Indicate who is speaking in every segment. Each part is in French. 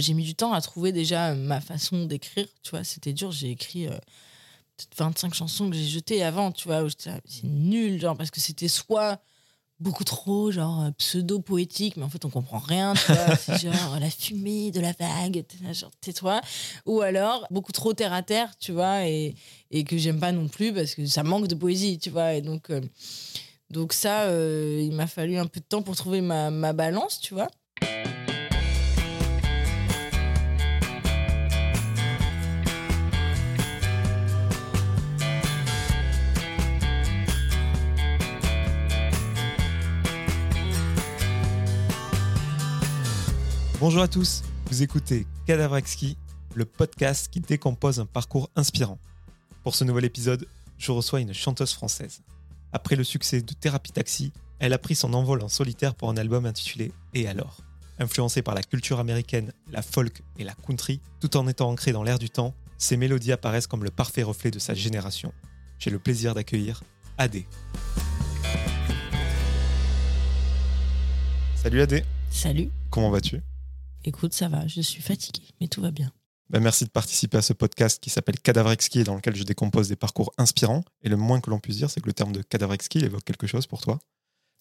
Speaker 1: J'ai mis du temps à trouver déjà ma façon d'écrire, tu vois, c'était dur. J'ai écrit euh, peut-être 25 chansons que j'ai jetées avant, tu vois, où j'étais là, c'est nul, genre, parce que c'était soit beaucoup trop, genre, euh, pseudo-poétique, mais en fait, on comprend rien, tu vois, c'est genre la fumée de la vague, genre, tais-toi. Ou alors, beaucoup trop terre-à-terre, tu vois, et, et que j'aime pas non plus, parce que ça manque de poésie, tu vois, et donc... euh, donc ça, euh, il m'a fallu un peu de temps pour trouver ma, ma balance, tu vois.
Speaker 2: Bonjour à tous, vous écoutez Cadavre Exquis, le podcast qui décompose un parcours inspirant. Pour ce nouvel épisode, je reçois une chanteuse française. Après le succès de Thérapie Taxi, elle a pris son envol en solitaire pour un album intitulé Et alors? Influencée par la culture américaine, la folk et la country, tout en étant ancrée dans l'air du temps, ses mélodies apparaissent comme le parfait reflet de sa génération. J'ai le plaisir d'accueillir Adé. Salut Adé,
Speaker 1: Salut.
Speaker 2: comment vas-tu?
Speaker 1: Écoute, ça va, je suis fatiguée, mais tout va bien.
Speaker 2: Ben, merci de participer à ce podcast qui s'appelle Cadavre Exquis et dans lequel je décompose des parcours inspirants. Et le moins que l'on puisse dire, c'est que le terme de cadavre exquis il évoque quelque chose pour toi.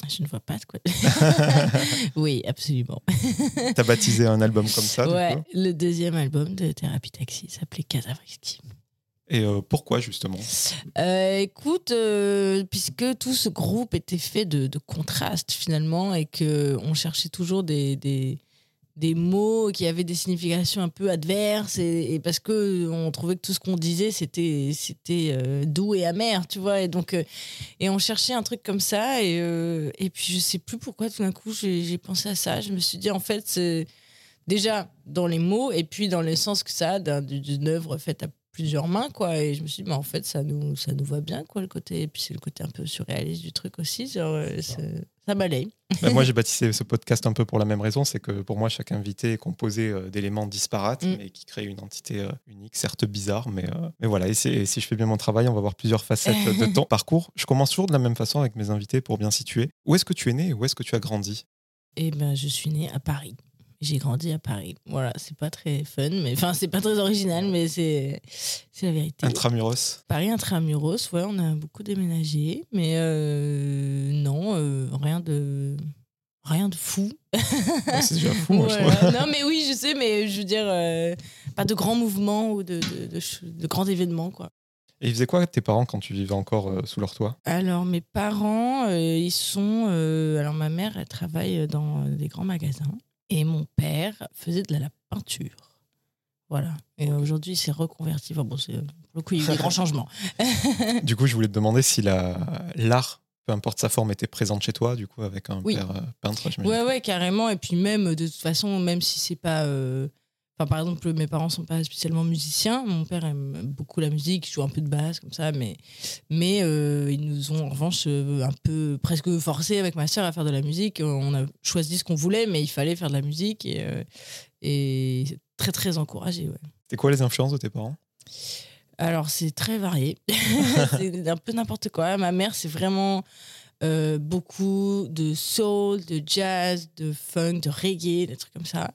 Speaker 1: Je ne vois pas de quoi. oui, absolument.
Speaker 2: T'as baptisé un album comme ça, du
Speaker 1: ouais,
Speaker 2: coup.
Speaker 1: le deuxième album de Thérapie Taxi s'appelait Cadavre Exquis.
Speaker 2: Et euh, pourquoi justement?
Speaker 1: Euh, écoute, euh, puisque tout ce groupe était fait de, de contrastes finalement et que on cherchait toujours des, des, des mots qui avaient des significations un peu adverses et, parce que on trouvait que tout ce qu'on disait c'était c'était euh, doux et amer, tu vois et donc euh, et on cherchait un truc comme ça et euh, et puis je sais plus pourquoi tout d'un coup j'ai pensé à ça, je me suis dit en fait c'est déjà dans les mots et puis dans le sens que ça d'une œuvre faite à plusieurs mains quoi et je me suis dit mais en fait ça nous ça nous va bien quoi le côté et puis c'est le côté un peu surréaliste du truc aussi genre euh, ça balaye
Speaker 2: Ben, Moi, j'ai baptisé ce podcast un peu pour la même raison c'est que pour moi, chaque invité est composé euh, d'éléments disparates,
Speaker 1: Mm.
Speaker 2: mais qui créent une entité euh, unique, certes bizarre, mais, euh, mais voilà. Et, si je fais bien mon travail, on va voir plusieurs facettes de ton parcours. Je commence toujours de la même façon avec mes invités pour bien situer. Où est-ce que tu es né et où est-ce que tu as grandi?
Speaker 1: Et ben je suis née à Paris j'ai grandi à Paris. Voilà c'est pas très fun mais enfin c'est pas très original mais c'est la vérité.
Speaker 2: Intramuros.
Speaker 1: Paris intramuros ouais on a beaucoup déménagé mais euh, non euh, rien de rien de fou.
Speaker 2: Ouais, C'est déjà fou, moi,
Speaker 1: Voilà. non mais oui je sais mais je veux dire euh, pas de grands mouvements ou de, de, de grands événements quoi.
Speaker 2: Et ils faisaient quoi tes parents quand tu vivais encore euh, sous leur toit?
Speaker 1: Alors mes parents euh, ils sont euh, alors ma mère elle travaille dans des grands magasins et mon père faisait de la, peinture voilà et aujourd'hui il s'est reconverti enfin bon c'est pour le coup il y a eu des grands changements
Speaker 2: Du coup, je voulais te demander si la- l'art, peu importe sa forme, était présente chez toi, du coup, avec un
Speaker 1: Oui.
Speaker 2: père euh, peintre.
Speaker 1: Ouais, ouais, carrément. Et puis même, de toute façon, même si c'est pas... euh, Enfin, par exemple, mes parents sont pas spécialement musiciens. Mon père aime beaucoup la musique, il joue un peu de basse, comme ça. Mais, mais euh, ils nous ont, en revanche, euh, un peu presque forcé avec ma sœur à faire de la musique. On a choisi ce qu'on voulait, mais il fallait faire de la musique. Et, euh, et très, très encouragé, ouais.
Speaker 2: C'est quoi les influences de tes parents?
Speaker 1: Alors, c'est très varié. c'est un peu n'importe quoi. Ma mère, c'est vraiment euh, beaucoup de soul, de jazz, de funk, de reggae, des trucs comme ça.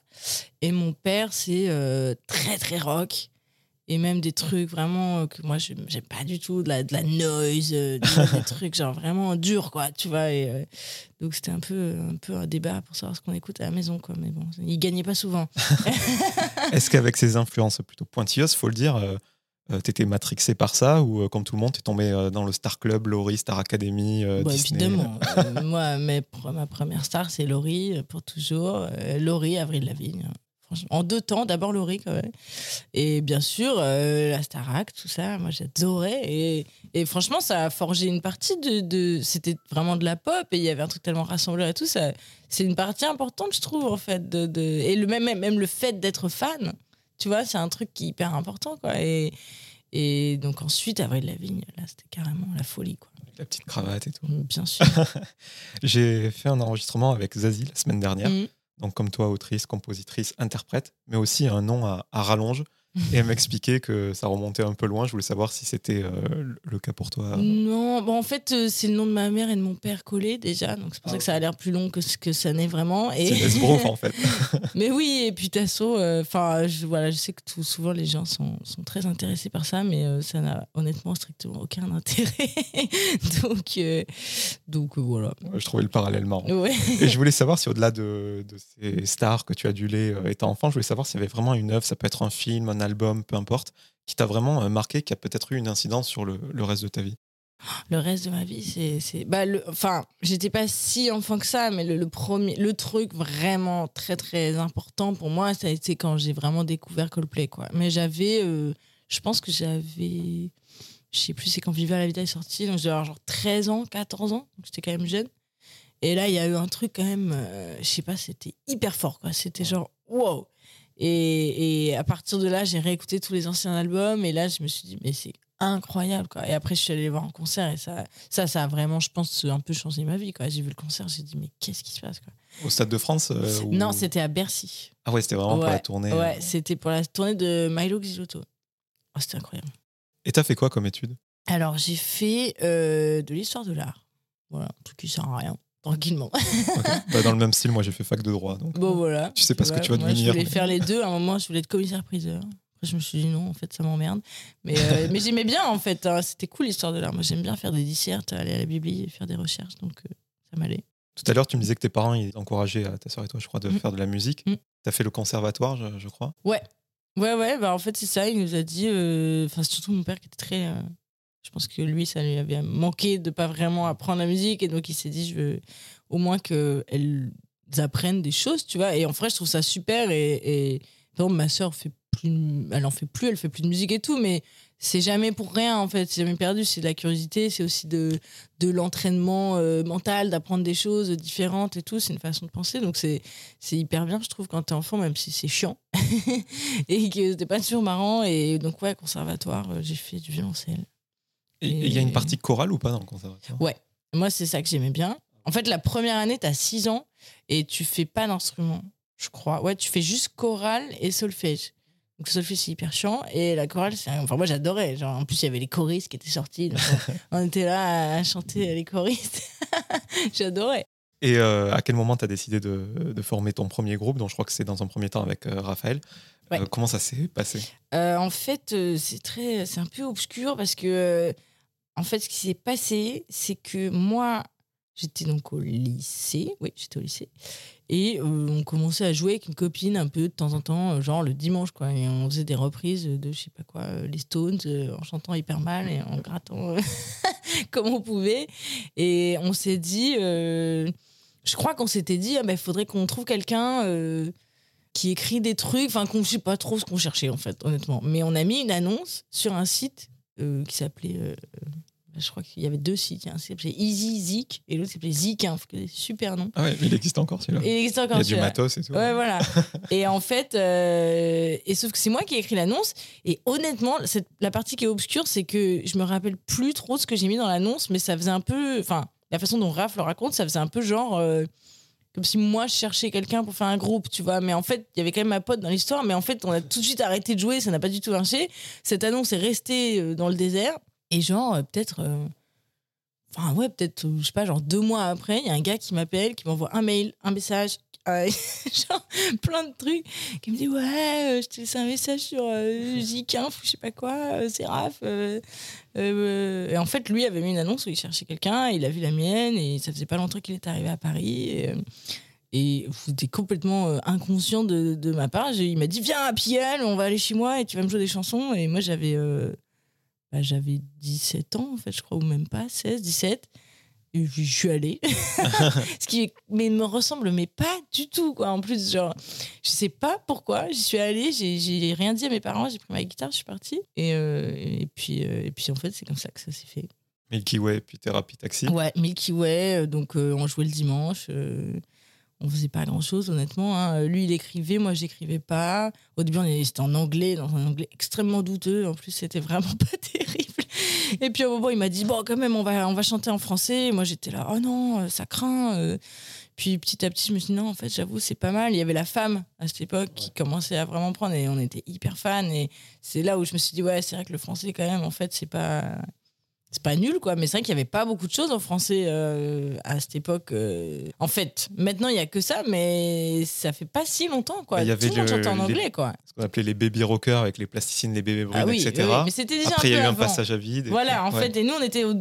Speaker 1: Et mon père, c'est euh, très, très rock. Et même des trucs vraiment euh, que moi, je j'aime pas du tout, de la, de la noise, des, des trucs genre vraiment durs, quoi, tu vois. Et, euh, donc, c'était un peu, un peu un débat pour savoir ce qu'on écoute à la maison, quoi. Mais bon, il gagnait pas souvent.
Speaker 2: Est-ce qu'avec ces influences plutôt pointilleuses, faut le dire, euh, t'étais matrixé par ça ou euh, comme tout le monde, t'es tombé euh, dans le Star Club, Laurie, Star Academy, euh,
Speaker 1: Bah,
Speaker 2: Disney
Speaker 1: évidemment. Moi, mes ma première star, c'est Laurie, pour toujours. Laurie, Avril Lavigne. hein. Franchement, en deux temps, d'abord Laurie, quand même. Et bien sûr, la Starac, tout ça, moi, j'adorais. Et, et franchement, ça a forgé une partie de. de- C'était vraiment de la pop et il y avait un truc tellement rassembleur et tout. ça C'est une partie importante, je trouve, en fait. De, de- et le, même, même le fait d'être fan, tu vois, c'est un truc qui est hyper important, quoi. Et, et donc, ensuite, Avril Lavigne, là, c'était carrément la folie, quoi.
Speaker 2: Avec la petite cravate et tout.
Speaker 1: Bien sûr.
Speaker 2: J'ai fait un enregistrement avec Zazie la semaine dernière.
Speaker 1: Mm.
Speaker 2: Donc, comme toi, autrice, compositrice, interprète, mais aussi un nom à, à rallonge. Et elle m'expliquait que ça remontait un peu loin. Je voulais savoir si c'était euh, le cas pour toi.
Speaker 1: Non, bon, en fait, euh, c'est le nom de ma mère et de mon père collé déjà, donc c'est pour ça que ça a l'air plus long que ce que ça n'est vraiment. Et...
Speaker 2: C'est l'esbrouf en fait.
Speaker 1: Mais oui, et puis Tasso, enfin, je, voilà, je sais que tout, souvent les gens sont, sont très intéressés par ça, mais euh, ça n'a honnêtement strictement aucun intérêt. donc, euh, donc euh, voilà.
Speaker 2: Ouais, je trouvais le parallèle marrant.
Speaker 1: Ouais.
Speaker 2: Et je voulais savoir si au-delà de, de ces stars que tu as adulées euh, étant enfant, je voulais savoir s'il y avait vraiment une œuvre, ça peut être un film, un album, peu importe, qui t'a vraiment euh, marqué, qui a peut-être eu une incidence sur le, le reste de ta vie?
Speaker 1: Le reste de ma vie, c'est. Bah, le... Enfin, j'étais pas si enfant que ça, mais le, le premier, le truc vraiment très très important pour moi, ça a été quand j'ai vraiment découvert Coldplay, quoi. Mais j'avais. euh, Je pense que j'avais. Je sais plus, c'est quand Viva la Vida est sorti, donc j'avais genre 13 ans, 14 ans, donc j'étais quand même jeune. Et là, il y a eu un truc quand même, euh, je sais pas, c'était hyper fort, quoi. C'était genre, wow! Et, et à partir de là, j'ai réécouté tous les anciens albums, et là, je me suis dit, mais c'est incroyable, quoi. Et après, je suis allée les voir en concert, et ça, ça, ça a vraiment, je pense, un peu changé ma vie, quoi. J'ai vu le concert, j'ai dit, mais qu'est-ce qui se passe, quoi?
Speaker 2: Au Stade de France euh, ou-
Speaker 1: Non, c'était à Bercy.
Speaker 2: Ah ouais, c'était vraiment pour la tournée. euh.
Speaker 1: Ouais, c'était pour la tournée de Milo Xilotto. Oh, c'était incroyable.
Speaker 2: Et t'as fait quoi comme étude?
Speaker 1: Alors, j'ai fait euh, de l'histoire de l'art. Voilà, un truc qui sert à rien, tranquillement.
Speaker 2: Ok. Bah, Dans le même style, moi j'ai fait fac de droit. Donc...
Speaker 1: Bon, voilà.
Speaker 2: Tu sais pas ce que
Speaker 1: Ouais,
Speaker 2: tu vas
Speaker 1: moi,
Speaker 2: devenir.
Speaker 1: Je voulais
Speaker 2: mais-
Speaker 1: faire les deux. À un moment, je voulais être commissaire-priseur. Après, je me suis dit non, en fait, ça m'emmerde. Mais, euh, mais j'aimais bien, en fait. hein. C'était cool l'histoire de l'art. Moi, j'aime bien faire des dissertes, aller à la bibli et faire des recherches. Donc, euh, ça m'allait.
Speaker 2: Tout à l'heure, tu me disais que tes parents ils encourageaient à ta soeur et toi, je crois, de
Speaker 1: Mm.
Speaker 2: faire de la musique.
Speaker 1: Mm.
Speaker 2: T'as fait le conservatoire, je, je crois.
Speaker 1: Ouais, ouais, bah, en fait, c'est ça. Il nous a dit. euh, Enfin, surtout mon père qui était très. Je pense que lui, ça lui avait manqué de pas vraiment apprendre la musique. Et donc, il s'est dit, je veux au moins qu'elles apprennent des choses, tu vois. Et en vrai, je trouve ça super. Et, et ma soeur fait plus. Elle en fait plus, elle fait plus de musique et tout. Mais c'est jamais pour rien, en fait. C'est jamais perdu. C'est de la curiosité. C'est aussi de, de l'entraînement euh, mental, d'apprendre des choses différentes et tout. C'est une façon de penser. Donc, c'est c'est hyper bien, je trouve, quand t'es enfant, même si c'est chiant. et que c'était pas toujours marrant. Et donc, ouais, conservatoire, euh, j'ai fait du violoncelle.
Speaker 2: Et il y a une partie chorale ou pas dans le conservatoire
Speaker 1: Ouais. Moi, c'est ça que j'aimais bien. En fait, la première année, t'as 6 ans et tu fais pas d'instrument, je crois. Ouais, tu fais juste chorale et solfège. Donc, solfège, c'est hyper chiant. Et la chorale, c'est. Enfin, moi, j'adorais. Genre, en plus, il y avait les choristes qui étaient sortis. donc on, était là à chanter les choristes. J'adorais.
Speaker 2: Et euh, à quel moment tu as décidé de, de former ton premier groupe? Donc je crois que c'est dans un premier temps avec euh, Raphaël.
Speaker 1: Ouais.
Speaker 2: Euh, comment ça s'est passé?
Speaker 1: En fait, c'est très, c'est un peu obscur parce que, en fait, ce qui s'est passé, c'est que moi, j'étais donc au lycée. Oui, j'étais au lycée. Et euh, on commençait à jouer avec une copine un peu de temps en temps, euh, genre le dimanche, quoi. Et on faisait des reprises de, je sais pas quoi, euh, les Stones, en chantant hyper mal et en grattant comme on pouvait. Et on s'est dit, je crois qu'on s'était dit, il faudrait qu'on trouve quelqu'un. qui écrit des trucs, enfin, qu'on ne sait pas trop ce qu'on cherchait, en fait, honnêtement. Mais on a mis une annonce sur un site euh, qui s'appelait. euh, euh, je crois qu'il y avait deux sites. Il un s'appelait Easy Zik et l'autre s'appelait Zik, des super noms.
Speaker 2: Ah ouais, mais il existe encore celui-là.
Speaker 1: Il existe
Speaker 2: Il
Speaker 1: encore
Speaker 2: y a du
Speaker 1: celui-là.
Speaker 2: matos et tout.
Speaker 1: Ouais, voilà. et en fait, euh, et sauf que c'est moi qui ai écrit l'annonce. Et honnêtement, cette, la partie qui est obscure, c'est que je me rappelle plus trop ce que j'ai mis dans l'annonce, mais ça faisait un peu. Enfin, la façon dont Raph le raconte, ça faisait un peu genre. Comme si moi je cherchais quelqu'un pour faire un groupe, tu vois. Mais en fait, il y avait quand même ma pote dans l'histoire, mais en fait, on a tout de suite arrêté de jouer, ça n'a pas du tout marché. Cette annonce est restée euh, dans le désert. Et genre, euh, peut-être. euh, Enfin, ouais, peut-être, euh, je sais pas, genre deux mois après, il y a un gars qui m'appelle, qui m'envoie un mail, un message, euh, genre plein de trucs, qui me dit Ouais, euh, je t'ai laissé un message sur euh, J15 ou je sais pas quoi, c'est et en fait, lui avait mis une annonce où il cherchait quelqu'un, il a vu la mienne, et ça faisait pas longtemps qu'il était arrivé à Paris. Et, et c'était complètement inconscient de, de ma part. Il m'a dit Viens à Piel, on va aller chez moi et tu vas me jouer des chansons. Et moi, j'avais. Bah, j'avais 17 ans, en fait, je crois, ou même pas, 16, 17. Et je suis allée. Ce qui mais me ressemble, mais pas du tout, quoi. En plus, genre, je sais pas pourquoi, j'y suis allée, j'ai- rien dit à mes parents, j'ai pris ma guitare, je suis partie. Et, euh, et, puis, euh, et puis, en fait, c'est comme ça que ça s'est fait.
Speaker 2: Milky Way, puis Thérapie Taxi.
Speaker 1: Ouais, Milky Way, euh, donc euh, on jouait le dimanche. On faisait pas grand chose, honnêtement. hein. Lui, il écrivait, moi, j'écrivais pas. Au début, on était- c'était en anglais, dans un anglais extrêmement douteux. En plus, c'était vraiment pas terrible. Et puis au moment, il m'a dit bon, quand même, on va, on va chanter en français. moi, j'étais là, oh non, euh, ça craint. euh. Puis petit à petit, je me suis dit non, en fait, j'avoue, c'est pas mal. Il y avait la femme à cette époque qui commençait à vraiment prendre et on était hyper fans. Et c'est là où je me suis dit ouais, c'est vrai que le français, quand même, en fait, c'est pas. C'est pas nul, quoi, mais c'est vrai qu'il y avait pas beaucoup de choses en français euh, à cette époque. euh. En fait, maintenant il y a que ça, mais ça fait pas si longtemps, quoi.
Speaker 2: Il y avait
Speaker 1: Tout le monde
Speaker 2: le-
Speaker 1: chantait en
Speaker 2: les-
Speaker 1: anglais, quoi.
Speaker 2: Ce qu'on appelait les baby rockers avec les plasticines, les bébés brunes,
Speaker 1: Ah oui,
Speaker 2: etc.
Speaker 1: oui, mais c'était déjà
Speaker 2: Après, il y
Speaker 1: un
Speaker 2: a un passage à vide.
Speaker 1: Voilà, en
Speaker 2: ouais.
Speaker 1: fait, et nous, on était au-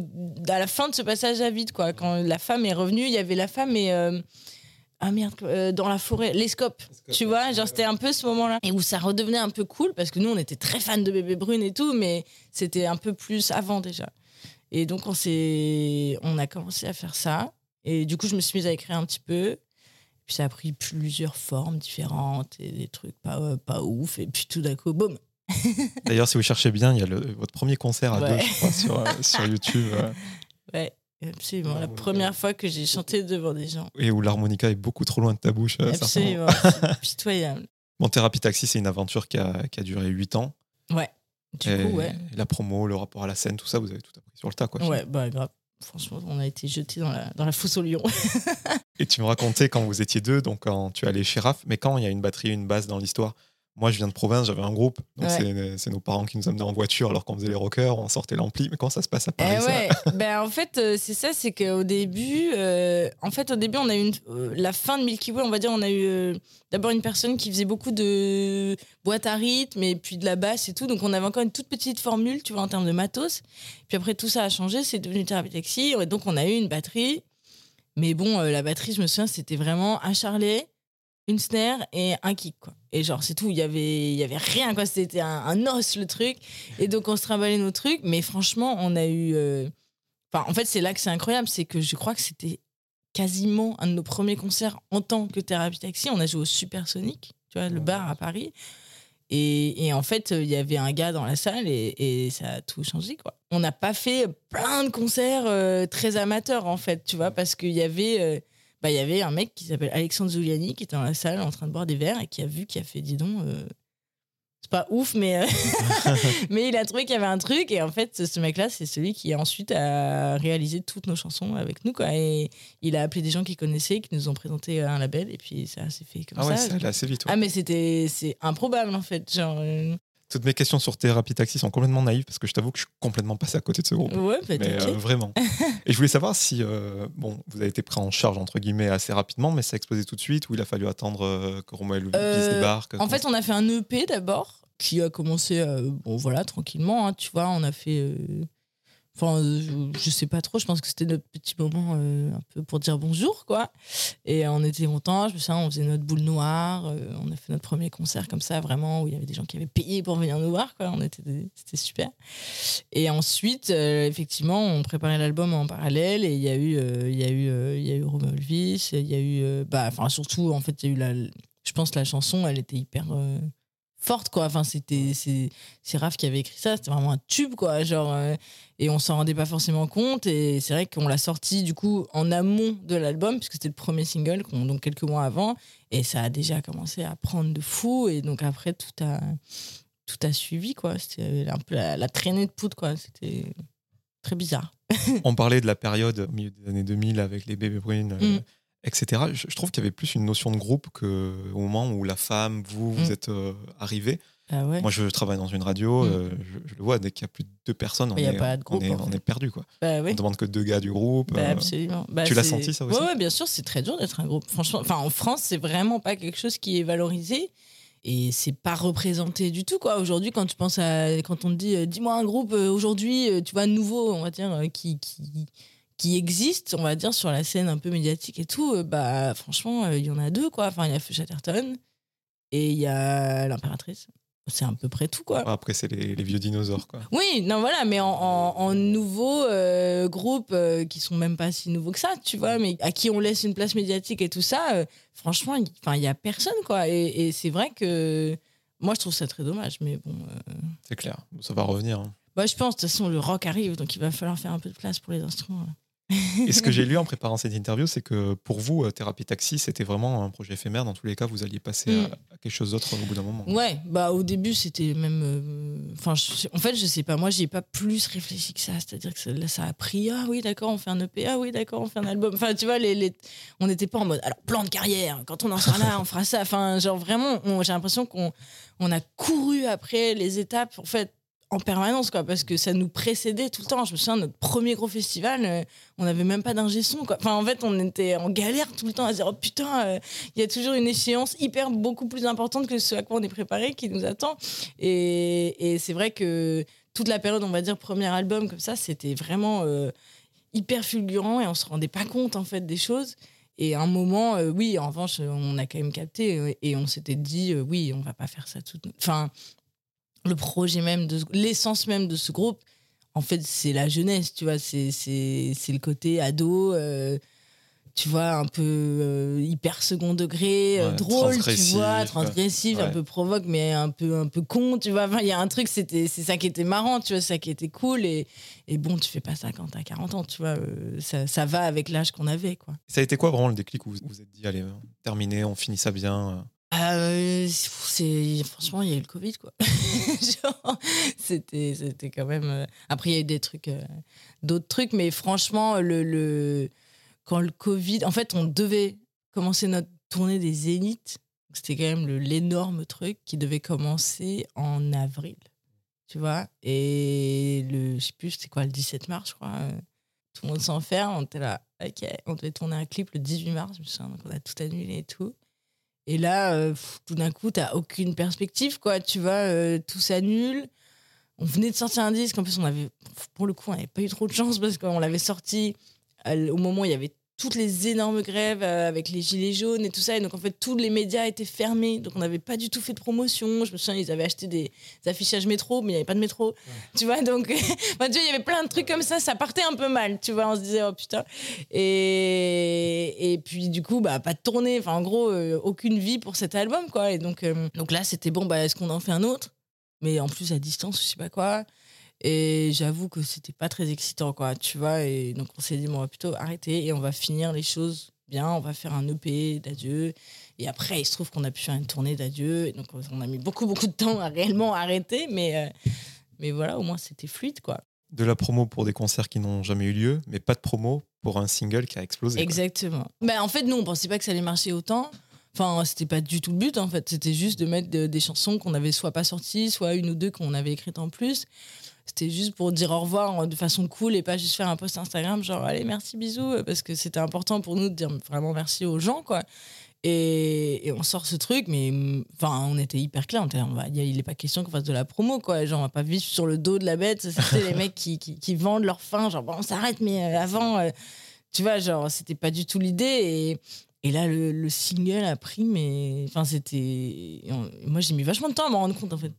Speaker 1: à la fin de ce passage à vide, quoi. Quand la femme est revenue, il y avait la femme et. euh, ah merde, euh, dans la forêt, les scopes. Tu vois, genre c'était un peu ce moment-là. Et où ça redevenait un peu cool, parce que nous, on était très fans de Bébé Brune et tout, mais c'était un peu plus avant déjà. Et donc, on, on a commencé à faire ça. Et du coup, je me suis mise à écrire un petit peu. Puis ça a pris plusieurs formes différentes et des trucs pas, euh, pas ouf. Et puis tout d'un coup, boum,
Speaker 2: D'ailleurs, si vous cherchez bien, il y a le- votre premier concert à
Speaker 1: Ouais.
Speaker 2: deux, je crois, sur, euh, sur YouTube. euh,
Speaker 1: Ouais, absolument. La première fois que j'ai chanté devant des gens.
Speaker 2: et où l'harmonica est beaucoup trop loin de ta bouche. euh.
Speaker 1: Absolument. pitoyable.
Speaker 2: Bon, Thérapie Taxi, c'est une aventure qui a, qui a duré 8 ans.
Speaker 1: Ouais. Du
Speaker 2: et,
Speaker 1: coup, ouais.
Speaker 2: la promo, le rapport à la scène, tout ça, vous avez tout appris sur le tas. Quoi,
Speaker 1: Ouais, bah grave. Franchement, on a été jetés dans la, dans la fosse au lion.
Speaker 2: Et tu me racontais quand vous étiez deux, donc quand tu allais chez RAF, mais quand il y a une batterie, une basse dans l'histoire. Moi, je viens de province, j'avais un groupe, donc
Speaker 1: Ouais.
Speaker 2: c'est- nos parents qui nous amenaient en voiture alors qu'on faisait les rockers, on sortait l'ampli. Mais quand ça se passe à
Speaker 1: Eh
Speaker 2: Paris, ça-
Speaker 1: ben en fait, euh, c'est ça, c'est qu'au début, euh, en fait, au début, on a eu une, euh, la fin de Milky Way, on va dire, on a eu euh, d'abord une personne qui faisait beaucoup de boîte à rythme et puis de la basse et tout, donc on avait encore une toute petite formule, tu vois, en termes de matos. Puis après, tout ça a changé, c'est devenu Thérapie Taxi, et donc on a eu une batterie. Mais bon, la batterie, je me souviens, c'était vraiment un charlet, une snare et un kick, quoi. Et genre, c'est tout, il y avait, il y avait rien, quoi. C'était un, un os, le truc. Et donc, on se trimballait nos trucs. Mais franchement, on a eu. euh, Enfin, en fait, c'est là que c'est incroyable. C'est que je crois que c'était quasiment un de nos premiers concerts en tant que Thérapie Taxi. On a joué au Supersonic, tu vois, le bar à Paris. Et, et en fait, il y avait un gars dans la salle et, et ça a tout changé, quoi. On n'a pas fait plein de concerts euh, très amateurs, en fait, tu vois, parce qu'il y avait. euh, bah, il y avait un mec qui s'appelle Alexandre Zuliani qui était dans la salle en train de boire des verres et qui a vu, qui a fait, dis donc, euh, c'est pas ouf, mais, euh, mais il a trouvé qu'il y avait un truc. Et en fait, ce mec-là, c'est celui qui ensuite a réalisé toutes nos chansons avec nous. Quoi. Et il a appelé des gens qu'il connaissait, qui nous ont présenté un label. Et puis ça s'est fait comme
Speaker 2: Ah ouais,
Speaker 1: ça.
Speaker 2: ça allait assez vite. ouais.
Speaker 1: Ah, mais c'était c'est improbable en fait. Genre, euh,
Speaker 2: Toutes mes questions sur Thérapie Taxi sont complètement naïves parce que je t'avoue que je suis complètement passé à côté de ce groupe.
Speaker 1: ouais, bah,
Speaker 2: Mais euh, vraiment. Et je voulais savoir si, euh, bon, vous avez été pris en charge entre guillemets assez rapidement, mais ça a explosé tout de suite ou il a fallu attendre euh, que Romain Elvis
Speaker 1: Euh,
Speaker 2: débarque.
Speaker 1: En fait, on a fait un EP d'abord qui a commencé, bon voilà, tranquillement. hein, tu vois, on a fait. Enfin, euh, je, sais pas trop, je pense que c'était notre petit moment euh, un peu pour dire bonjour, quoi. Et on était contents, je me souviens, on faisait notre boule noire, euh, on a fait notre premier concert comme ça, vraiment, où il y avait des gens qui avaient payé pour venir nous voir, quoi. On était C'était super. Et ensuite, effectivement, on préparait l'album en parallèle et il y a eu, il y a eu, il y a eu Romain il y a eu, bah, enfin, surtout, en fait, il y a eu la. Je pense que la chanson, elle était hyper. Forte quoi. Enfin c'était c'est c'est Raph qui avait écrit ça. C'était vraiment un tube quoi. Genre euh, et on s'en rendait pas forcément compte. Et c'est vrai qu'on l'a sorti du coup en amont de l'album puisque c'était le premier single qu'on- donc quelques mois avant. Et ça a déjà commencé à prendre de fou. Et donc après tout a tout a suivi quoi. C'était un peu la, la traînée de poudre quoi. C'était très bizarre.
Speaker 2: On parlait de la période au milieu des années 2000 avec les bébés brunes, euh,
Speaker 1: Mm.
Speaker 2: Etc. Je, je trouve qu'il y avait plus une notion de groupe qu'au moment où la femme, vous, vous
Speaker 1: Mm.
Speaker 2: êtes euh, arrivés.
Speaker 1: ah ouais
Speaker 2: Moi, je travaille dans une radio,
Speaker 1: Mm.
Speaker 2: euh, je, je le vois, dès qu'il y a plus de deux personnes, on est,
Speaker 1: de groupe,
Speaker 2: on est,
Speaker 1: en
Speaker 2: on
Speaker 1: fait.
Speaker 2: est perdu. Quoi.
Speaker 1: bah
Speaker 2: On
Speaker 1: oui
Speaker 2: demande que deux gars du groupe.
Speaker 1: Bah,
Speaker 2: euh,
Speaker 1: absolument. Bah,
Speaker 2: tu l'as senti, ça aussi
Speaker 1: ouais, bien sûr, c'est très dur d'être un groupe. Franchement, enfin, en France, c'est vraiment pas quelque chose qui est valorisé et c'est pas représenté du tout, quoi. Aujourd'hui, quand tu penses à, quand on te dit, euh, dis-moi un groupe aujourd'hui, tu vois, nouveau, on va dire, qui, qui, qui existe, on va dire, sur la scène un peu médiatique et tout, euh, bah, franchement, euh, il y en a deux, quoi. Enfin, il y a Chatterton et il y a l'impératrice. C'est à peu près tout, quoi.
Speaker 2: Après, c'est les, les vieux dinosaures. Quoi.
Speaker 1: Oui, non, voilà, mais en, en, en nouveaux euh, groupes euh, qui sont même pas si nouveaux que ça, tu vois, mais à qui on laisse une place médiatique et tout ça, euh, franchement, il enfin, il y a personne, quoi. Et, et c'est vrai que moi, je trouve ça très dommage, mais bon.
Speaker 2: C'est clair, ça va revenir. hein.
Speaker 1: bah, je pense, de toute façon, le rock arrive, donc il va falloir faire un peu de place pour les instruments. là.
Speaker 2: Et ce que j'ai lu en préparant cette interview, c'est que pour vous, euh, Thérapie Taxi, c'était vraiment un projet éphémère. Dans tous les cas, vous alliez passer à, à quelque chose d'autre au bout d'un moment.
Speaker 1: Ouais, bah au début c'était même. euh, Enfin, en fait, je sais pas, moi j'y ai pas plus réfléchi que ça. C'est-à-dire que là, ça a pris. Ah oui, d'accord, on fait un EP. Ah oui, d'accord, on fait un album. Enfin, tu vois, les, les- on n'était pas en mode. Alors, plan de carrière, quand on en sera là, on fera ça. Enfin, genre vraiment, j'ai l'impression qu'on on a couru après les étapes, en fait, en permanence, quoi, parce que ça nous précédait tout le temps. Je me souviens, notre premier gros festival, euh, on n'avait même pas d'ingé son, quoi. Enfin, en fait, on était en galère tout le temps à dire, oh putain, euh, il y a toujours une échéance hyper beaucoup plus importante que ce à quoi on est préparé qui nous attend. Et, c'est vrai que toute la période, on va dire, premier album comme ça, c'était vraiment euh, hyper fulgurant et on se rendait pas compte en fait des choses. Et à un moment, oui, en revanche, on a quand même capté et on s'était dit, oui, on va pas faire ça tout. Enfin, le projet même, de ce- l'essence même de ce groupe, en fait, c'est la jeunesse, tu vois, c'est le côté ado. euh, tu vois, un peu euh, hyper second degré, euh,
Speaker 2: Ouais,
Speaker 1: drôle, tu
Speaker 2: transgressif,
Speaker 1: vois,
Speaker 2: ouais.
Speaker 1: transgressif, un peu provoque, mais un peu, un peu con, tu vois. Enfin, il y a un truc, c'est ça qui était marrant, tu vois, ça qui était cool. Et, et bon, tu fais pas ça quand t'as 40 ans, tu vois. euh, ça, ça va avec l'âge qu'on avait, quoi.
Speaker 2: Ça a été quoi vraiment le déclic où vous vous êtes dit, allez, terminé, on finit ça bien euh.
Speaker 1: Euh, c'est franchement il y a eu le covid quoi. C'était c'était quand même euh, après il y a eu des trucs euh, d'autres trucs mais franchement le, le quand le covid en fait on devait commencer notre tournée des zéniths. C'était quand même l'énorme truc qui devait commencer en avril tu vois. Et le je sais plus c'était quoi le 17 mars je crois tout le monde s'enferme. On était là ok on devait tourner un clip le 18 mars je me souviens donc on a tout annulé et tout et là, euh, tout d'un coup, t'as aucune perspective, quoi. Tu vois, euh, tout s'annule. On venait de sortir un disque. En plus, on avait, pour le coup, on n'avait pas eu trop de chance parce qu'on l'avait sorti l- au moment où il y avait toutes les énormes grèves euh, avec les gilets jaunes et tout ça. Et donc, en fait, tous les médias étaient fermés. Donc, on n'avait pas du tout fait de promotion. Je me souviens, ils avaient acheté des, des affichages métro, mais il n'y avait pas de métro. Tu vois, donc, enfin, tu vois, il y avait plein de trucs comme ça. Ça partait un peu mal, tu vois. On se disait, oh putain. Et, et puis, du coup, bah, pas de tournée. Enfin, en gros, euh, aucune vie pour cet album, quoi. Et donc, euh, donc là, c'était bon, bah, est-ce qu'on en fait un autre? Mais en plus, à distance, je sais pas quoi. Et j'avoue que c'était pas très excitant, quoi, tu vois. Et donc, on s'est dit, bon, on va plutôt arrêter et on va finir les choses bien. On va faire un EP d'adieu. Et après, il se trouve qu'on a pu faire une tournée d'adieu. Donc, on a mis beaucoup, beaucoup de temps à réellement arrêter. Mais, euh, mais voilà, au moins, c'était fluide, quoi.
Speaker 2: de la promo pour des concerts qui n'ont jamais eu lieu, mais pas de promo pour un single qui a explosé.
Speaker 1: Exactement. Bah, en fait, nous, on pensait pas que ça allait marcher autant. Enfin, c'était pas du tout le but, en fait. C'était juste de mettre de- des chansons qu'on avait soit pas sorties, soit une ou deux qu'on avait écrites en plus. C'était juste pour dire au revoir euh, de façon cool et pas juste faire un post Instagram, genre allez, merci, bisous, euh, parce que c'était important pour nous de dire vraiment merci aux gens, quoi. Et, et on sort ce truc, mais enfin, on était hyper clair. On était là, on va- Il n'est pas question qu'on fasse de la promo, quoi. Genre, on va pas vivre sur le dos de la bête. C'était les mecs qui, qui, qui vendent leur faim. Genre, bon, on s'arrête, mais euh, avant, euh, tu vois, genre, c'était pas du tout l'idée. Et, et là, le, le single a pris, mais. Enfin, c'était. Moi, j'ai mis vachement de temps à m'en rendre compte, en fait.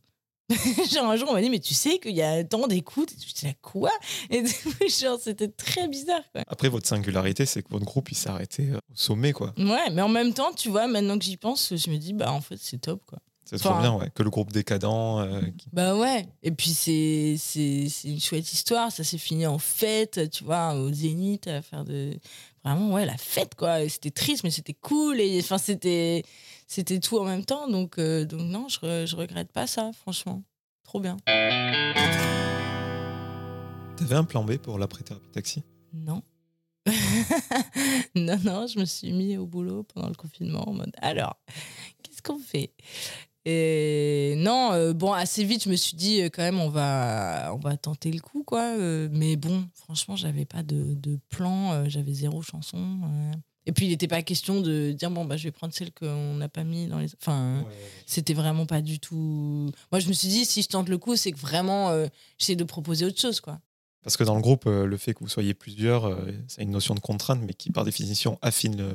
Speaker 1: genre, un jour, on m'a dit, mais tu sais qu'il y a tant d'écoutes. Et je disais, quoi? Et genre, c'était très bizarre, quoi.
Speaker 2: Après, votre singularité, c'est que votre groupe, il s'est arrêté euh, au sommet, quoi.
Speaker 1: Ouais, mais en même temps, tu vois, maintenant que j'y pense, je me dis, bah, en fait, c'est top, quoi.
Speaker 2: C'est trop
Speaker 1: Enfin,
Speaker 2: bien, ouais. Que le groupe décadent. euh, qui-
Speaker 1: Bah ouais, et puis c'est c'est une chouette histoire, ça s'est fini en fête, tu vois, au Zénith, à faire de vraiment ouais la fête quoi. C'était triste mais c'était cool et enfin c'était c'était tout en même temps donc euh, donc non je je regrette pas ça franchement, trop bien.
Speaker 2: T'avais un plan B pour l'après-thérapie taxi?
Speaker 1: Non. non, non, je me suis mis au boulot pendant le confinement en mode alors, qu'est-ce qu'on fait? Et non, euh, bon, assez vite, je me suis dit euh, quand même, on va, on va tenter le coup, quoi. Euh, mais bon, franchement, j'avais pas de, de plan, j'avais zéro chanson. Et puis, il n'était pas question de dire, bon, bah, je vais prendre celle qu'on n'a pas mis dans les. Enfin, c'était vraiment pas du tout. Moi, je me suis dit, si je tente le coup, c'est que vraiment, euh, j'essaie de proposer autre chose, quoi.
Speaker 2: Parce que dans le groupe, euh, le fait que vous soyez plusieurs, euh, c'est une notion de contrainte, mais qui par définition affine le,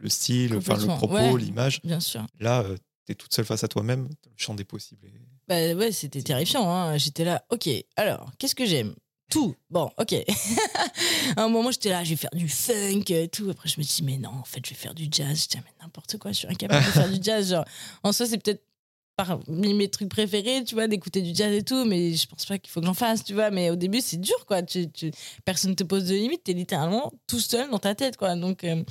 Speaker 2: le style, enfin le propos,
Speaker 1: ouais.
Speaker 2: l'image.
Speaker 1: Bien sûr.
Speaker 2: Là, tu t'es toute seule face à toi-même, le champ des possibles. est-
Speaker 1: Bah ouais, c'était terrifiant. Hein. J'étais là, ok, alors, qu'est-ce que j'aime? Tout. Bon, ok. à un moment, j'étais là, je vais faire du funk, tout. Après, je me dis, mais non, en fait, je vais faire du jazz. Je dis, mais n'importe quoi, je suis incapable de faire du jazz. En soi, c'est peut-être parmi mes trucs préférés, tu vois, d'écouter du jazz et tout, mais je pense pas qu'il faut que j'en fasse, tu vois. Mais au début, c'est dur, quoi. Tu, tu, personne te pose de limite, t'es littéralement tout seul dans ta tête, quoi. Donc, euh,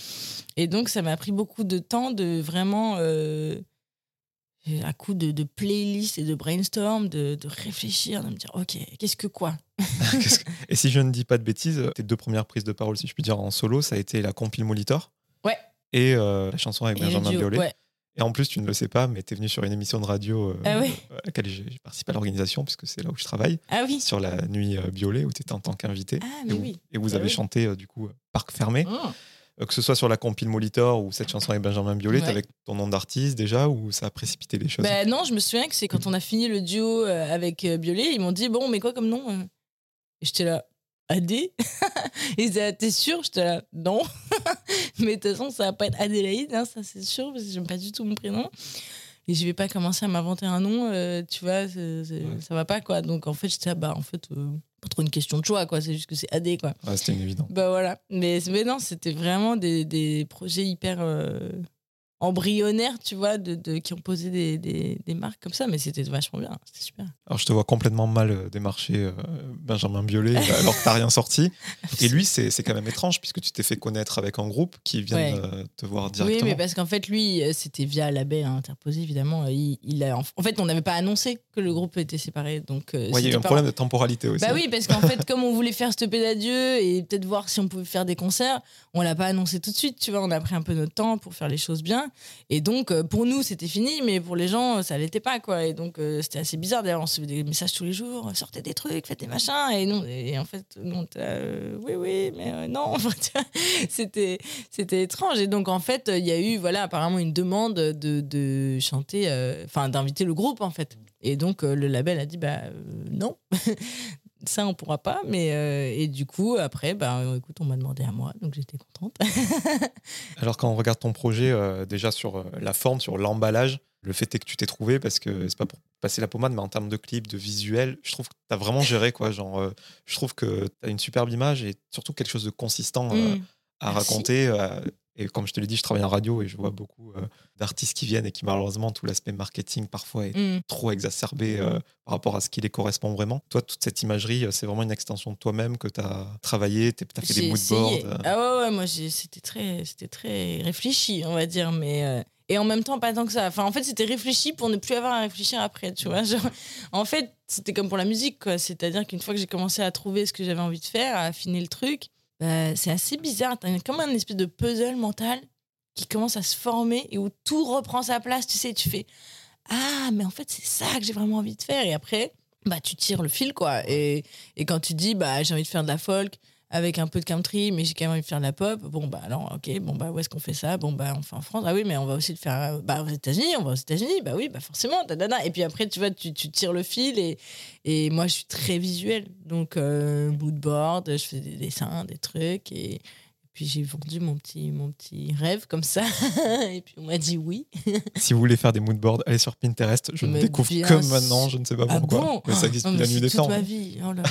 Speaker 1: et donc, ça m'a pris beaucoup de temps de vraiment, euh, à coup de, de playlist et de brainstorm, de, de réfléchir, de me dire, ok, qu'est-ce que quoi
Speaker 2: Qu'est-ce que- Et si je ne dis pas de bêtises, tes deux premières prises de parole, si je puis dire, en solo, ça a été la compile Molitor.
Speaker 1: Ouais.
Speaker 2: Et euh, la chanson avec
Speaker 1: Et
Speaker 2: Benjamin Biolay.
Speaker 1: ouais.
Speaker 2: Et en plus, tu ne le sais pas, mais tu es venu sur une émission de radio euh,
Speaker 1: Ah ouais
Speaker 2: à laquelle j'ai participé à l'organisation, puisque c'est là où je travaille,
Speaker 1: Ah oui.
Speaker 2: sur la nuit euh, Biolay, où tu étais en tant qu'invité.
Speaker 1: Ah,
Speaker 2: et,
Speaker 1: oui.
Speaker 2: et vous
Speaker 1: Ah
Speaker 2: avez
Speaker 1: oui.
Speaker 2: chanté, euh, du coup, euh, Parc Fermé.
Speaker 1: Mmh.
Speaker 2: Euh, que ce soit sur la compile Molitor ou cette chanson avec Benjamin Biolay,
Speaker 1: Ouais.
Speaker 2: t'avais ton nom d'artiste déjà, ou ça a précipité les choses?
Speaker 1: Ben non, je me souviens que c'est quand on a fini le duo euh, avec euh, Biolay, ils m'ont dit bon, mais quoi comme nom? Et j'étais là, AD Ils disaient t'es sûr? J'étais là, non. mais de toute façon, ça va pas être Adélaïde, hein, ça c'est sûr, parce que j'aime pas du tout mon prénom. Et je vais pas commencer à m'inventer un nom, euh, tu vois, c'est- c'est-
Speaker 2: Ouais.
Speaker 1: ça va pas quoi. Donc en fait, j'étais là, bah en fait, euh, pas trop une question de choix quoi, c'est juste que c'est AD quoi.
Speaker 2: Ouais, C'était une évidence.
Speaker 1: Bah voilà. Mais, mais non, c'était vraiment des, des projets hyper euh, embryonnaires, tu vois, de, de- qui ont posé des, des, des marques comme ça. Mais c'était vachement bien, c'était super.
Speaker 2: Alors, je te vois complètement mal euh, démarcher euh, Benjamin Biolay alors que t'as rien sorti. Et lui, c'est quand même étrange puisque tu t'es fait connaître avec un groupe qui vient
Speaker 1: Ouais.
Speaker 2: euh, te voir
Speaker 1: Oui,
Speaker 2: directement.
Speaker 1: mais parce qu'en fait, lui, euh, c'était via label interposé, évidemment. Il, il a, en fait, on n'avait pas annoncé que le groupe était séparé. Donc, euh,
Speaker 2: Ouais, il y a eu un
Speaker 1: pas-
Speaker 2: problème de temporalité aussi.
Speaker 1: Bah oui, parce qu'en fait, comme on voulait faire stopper d'adieu et peut-être voir si on pouvait faire des concerts, on l'a pas annoncé tout de suite, tu vois. On a pris un peu notre temps pour faire les choses bien. Et donc, euh, pour nous, c'était fini, mais pour les gens, ça l'était pas, quoi. Et donc, euh, c'était assez bizarre. D'ailleurs, on recevait des messages tous les jours, sortez des trucs, faites des machins. Et, non, et en fait, non, oui, oui, mais euh, non. C'était, c'était étrange. Et donc, en fait, il y a eu, voilà, apparemment une demande de, chanter, euh, enfin, d'inviter le groupe, en fait. Et donc, euh, le label a dit, bah, euh, non. Ça, on pourra pas, mais euh, et du coup, après, bah, écoute, on m'a demandé à moi, donc j'étais contente.
Speaker 2: Alors, quand on regarde ton projet, euh, déjà sur euh, la forme, sur l'emballage, le fait est que tu t'es trouvé parce que c'est pas pour passer la pommade, mais en termes de clip, de visuel, je trouve que tu as vraiment géré quoi. Genre, euh, je trouve que tu as une superbe image et surtout quelque chose de consistant
Speaker 1: Mm.
Speaker 2: à
Speaker 1: Merci.
Speaker 2: raconter. Et comme je te l'ai dit, je travaille en radio et je vois beaucoup euh, d'artistes qui viennent et qui malheureusement tout l'aspect marketing parfois est
Speaker 1: Mm.
Speaker 2: trop exacerbé euh, par rapport à ce qui les correspond vraiment. Toi, toute cette imagerie, euh, c'est vraiment une extension de toi-même que tu as travaillé, tu as fait des moodboards. euh.
Speaker 1: Ah ouais, ouais, moi, c'était très, c'était très réfléchi, on va dire, mais. euh, Et en même temps, pas tant que ça. Enfin, en fait, c'était réfléchi pour ne plus avoir à réfléchir après, tu vois. Genre, en fait, c'était comme pour la musique, quoi. C'est-à-dire qu'une fois que j'ai commencé à trouver ce que j'avais envie de faire, à affiner le truc, bah, c'est assez bizarre. T'as comme un espèce de puzzle mental qui commence à se former et où tout reprend sa place. Tu sais, tu fais Ah, mais en fait, c'est ça que j'ai vraiment envie de faire. Et après, bah, tu tires le fil, quoi. Et, et quand tu dis bah, J'ai envie de faire de la folk, avec un peu de country, mais j'ai quand même envie de faire de la pop. Bon, bah alors, ok, bon, bah où est-ce qu'on fait ça? Bon, bah on fait en France. Ah oui, mais on va aussi le faire euh, bah, aux États-Unis. On va aux États-Unis. Bah oui, bah forcément. tadada. Et puis après, tu vois, tu, tu tires le fil. Et, et moi, je suis très visuelle. Donc, euh, moodboard, je fais des dessins, des trucs. Et, puis j'ai vendu mon petit, mon petit rêve comme ça. et puis on m'a dit oui.
Speaker 2: Si vous voulez faire des moodboards, allez sur Pinterest. Je
Speaker 1: Mais
Speaker 2: découvre que maintenant, je ne sais pas
Speaker 1: Ah
Speaker 2: pourquoi.
Speaker 1: bon
Speaker 2: mais ça existe
Speaker 1: Oh,
Speaker 2: depuis la nuit des
Speaker 1: toute
Speaker 2: temps.
Speaker 1: ma vie. Oh là.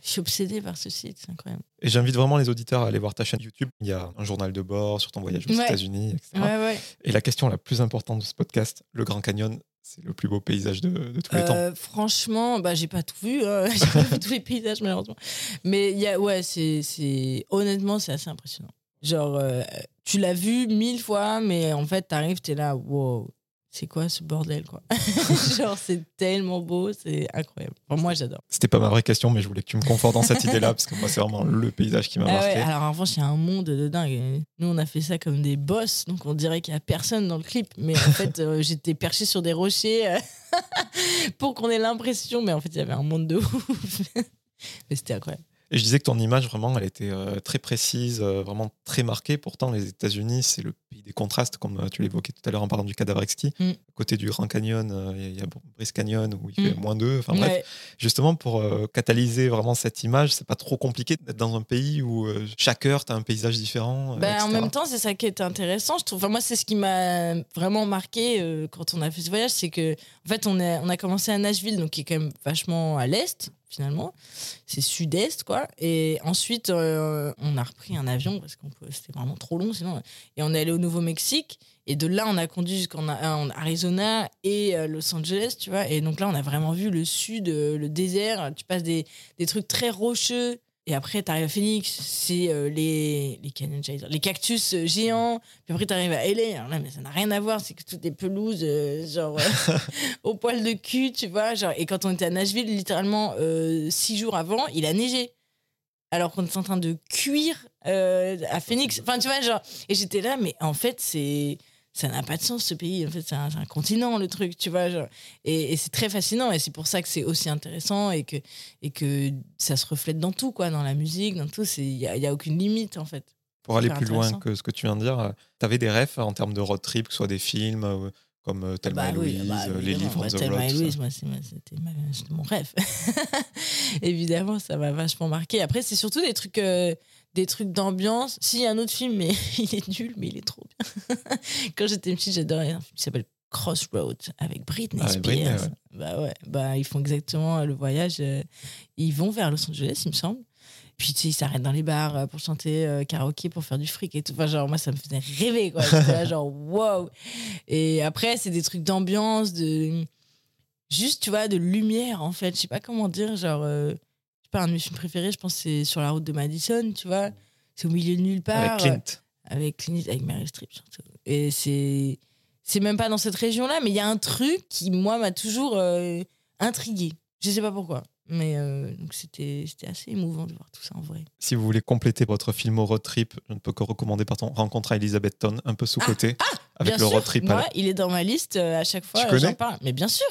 Speaker 1: je suis obsédée par ce site, c'est incroyable.
Speaker 2: Et j'invite vraiment les auditeurs à aller voir ta chaîne YouTube. Il y a un journal de bord sur ton voyage aux
Speaker 1: Ouais.
Speaker 2: États-Unis, etc.
Speaker 1: Ouais, ouais.
Speaker 2: Et la question la plus importante de ce podcast, le Grand Canyon, c'est le plus beau paysage de, tous les temps.
Speaker 1: Euh, franchement, bah, j'ai pas tout vu. hein. j'ai pas vu tous les paysages, malheureusement. Mais y a, ouais, c'est, c'est, honnêtement, c'est assez impressionnant. Genre, euh, tu l'as vu mille fois, mais en fait, t'arrives, t'es là, wow, c'est quoi ce bordel, quoi? Genre, c'est tellement beau, c'est incroyable. Enfin, moi, j'adore.
Speaker 2: C'était pas ma vraie question, mais je voulais que tu me confortes dans cette idée-là, parce que moi, c'est vraiment le paysage qui m'a
Speaker 1: Ah
Speaker 2: marqué.
Speaker 1: ouais, alors en revanche, il y a un monde de dingue. Nous, on a fait ça comme des boss, donc on dirait qu'il y a personne dans le clip. Mais en fait, euh, j'étais perché sur des rochers euh, pour qu'on ait l'impression. Mais en fait, il y avait un monde de ouf. mais c'était incroyable.
Speaker 2: Et je disais que ton image, vraiment, elle était euh, très précise, euh, vraiment très marquée. Pourtant, les États-Unis, c'est le pays des contrastes, comme euh, tu l'évoquais tout à l'heure en parlant du cadavre exquis.
Speaker 1: Mm.
Speaker 2: À côté du Grand Canyon, euh, il y a- il y, a Brice Canyon où il fait
Speaker 1: Mm.
Speaker 2: moins deux. Enfin bref,
Speaker 1: Ouais.
Speaker 2: justement, pour catalyser vraiment cette image, c'est pas trop compliqué d'être dans un pays où chaque heure, tu as un paysage différent.
Speaker 1: Bah, en même temps, c'est ça qui est intéressant, je trouve. Enfin, moi, c'est ce qui m'a vraiment marqué quand on a fait ce voyage, c'est que en fait, on a, on a commencé à Nashville, donc qui est quand même vachement à l'est. Finalement. C'est sud-est, quoi. Et ensuite, euh, on a repris un avion parce que c'était vraiment trop long sinon. Et on est allé au Nouveau-Mexique. Et de là, on a conduit jusqu'en Arizona et euh, Los Angeles, tu vois. Et donc là, on a vraiment vu le sud, euh, le désert. Tu passes des, des trucs très rocheux et après, tu arrives à Phoenix, c'est euh, les, les, les cactus euh, géants. Puis après, tu arrives à LA. là, mais ça n'a rien à voir, c'est que toutes des pelouses, euh, genre au poil de cul, tu vois. Genre, et quand on était à Nashville, littéralement six jours avant, il a neigé. Alors qu'on était en train de cuire à Phoenix. Enfin, tu vois, genre. Et j'étais là, mais en fait, c'est ça n'a pas de sens ce pays. En fait, c'est un, continent le truc, tu vois. et, c'est très fascinant et c'est pour ça que c'est aussi intéressant et que, et que ça se reflète dans tout, quoi, dans la musique, dans tout. Il n'y a, y a aucune limite en fait.
Speaker 2: Pour aller plus loin que ce que tu viens de dire, euh, tu avais des rêves en termes de road trip, que ce soit des films euh, comme euh, Thelma bah, et Louise, bah, les livres
Speaker 1: bah,
Speaker 2: on the
Speaker 1: Thelma et Louise, moi, c'était mon rêve. évidemment, ça m'a vachement marqué. Après, c'est surtout des trucs des trucs d'ambiance. Si, un autre film, mais il est nul, mais il est trop bien. Quand j'étais petite, j'adorais un film qui s'appelle Crossroads avec Britney ah, Spears. Bah ouais, bah ils font exactement le voyage. Euh, ils vont vers Los Angeles, il me semble. Puis tu sais, ils s'arrêtent dans les bars euh, pour chanter euh, karaoké, pour faire du fric et tout. Enfin, genre, moi, ça me faisait rêver, quoi. J'étais là, genre, wow. Et après, c'est des trucs d'ambiance, de. Juste, tu vois, de lumière, en fait. Je sais pas comment dire, genre pas, un de mes films préférés, je pense, c'est Sur la route de Madison, tu vois. C'est au milieu de nulle part.
Speaker 2: Avec Clint.
Speaker 1: Avec Clint, avec Mary Streep surtout. Et c'est. C'est même pas dans cette région-là, mais il y a un truc qui, moi, m'a toujours euh, intrigué. Je sais pas pourquoi. Mais euh, c'était assez émouvant de voir tout ça en vrai.
Speaker 2: Si vous voulez compléter votre film au road trip, je ne peux que recommander pardon, Rencontre à Elizabeth un peu sous-côté,
Speaker 1: ah, ah, avec le road trip. Moi, il est dans ma liste euh, à chaque fois. J'en parle. Mais bien sûr.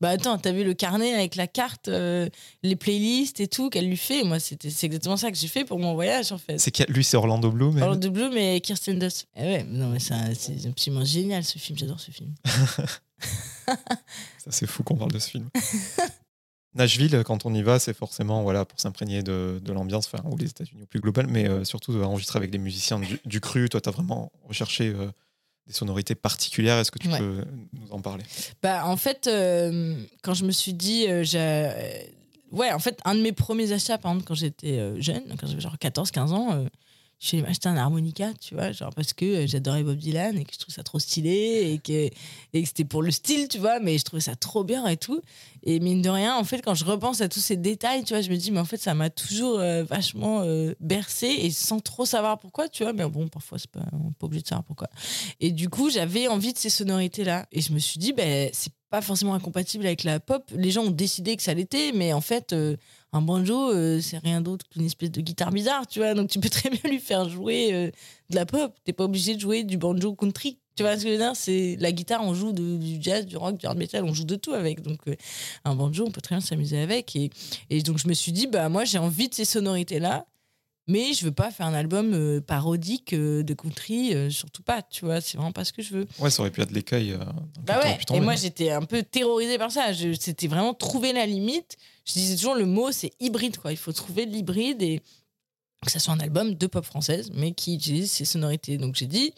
Speaker 1: Bah attends, t'as vu le carnet avec la carte, euh, les playlists et tout qu'elle lui fait? Moi, c'est exactement ça que j'ai fait pour mon voyage en fait.
Speaker 2: C'est lui, c'est Orlando Bloom.
Speaker 1: Orlando Bloom et Kirsten Dunst. Eh ouais, non mais c'est absolument génial ce film. J'adore ce film.
Speaker 2: ça c'est fou qu'on parle de ce film. Nashville, quand on y va, c'est forcément voilà pour s'imprégner de, de l'ambiance, enfin, ou les États-Unis au plus global, mais euh, surtout enregistrer avec des musiciens du, cru. Toi, tu as vraiment recherché euh, des sonorités particulières. Est-ce que tu peux nous en parler?
Speaker 1: Bah, En fait, euh, quand je me suis dit, euh, ouais, en fait, un de mes premiers achats, par exemple, quand j'étais euh, jeune, quand j'avais genre 14-15 ans, je suis acheté un harmonica, tu vois, genre parce que j'adorais Bob Dylan et que je trouvais ça trop stylé et que, et que c'était pour le style, tu vois, mais je trouvais ça trop bien et tout. Et mine de rien, en fait, quand je repense à tous ces détails, tu vois, je me dis, mais en fait, ça m'a toujours euh, vachement euh, bercé et sans trop savoir pourquoi, tu vois, mais bon, parfois, c'est pas, on pas obligé de savoir pourquoi. Et du coup, j'avais envie de ces sonorités-là. Et je me suis dit, ben, c'est pas forcément incompatible avec la pop. Les gens ont décidé que ça l'était, mais en fait, euh, un banjo, euh, c'est rien d'autre qu'une espèce de guitare bizarre, tu vois. Donc tu peux très bien lui faire jouer euh, de la pop. T'es pas obligé de jouer du banjo country. Tu vois ce que je veux dire? C'est la guitare, on joue du jazz, du rock, du hard metal, on joue de tout avec. Donc euh, un banjo, on peut très bien s'amuser avec. Et, et donc je me suis dit, bah moi j'ai envie de ces sonorités là. Mais je veux pas faire un album parodique de country, surtout pas, tu vois, c'est vraiment pas ce que je veux.
Speaker 2: Ouais, ça aurait pu être l'écueil.
Speaker 1: bah ouais, et moi j'étais un peu terrorisée par ça. C'était vraiment trouver la limite. Je disais toujours le mot c'est hybride, quoi. Il faut trouver l'hybride et que ça soit un album de pop française, mais qui utilise ces sonorités. Donc j'ai dit,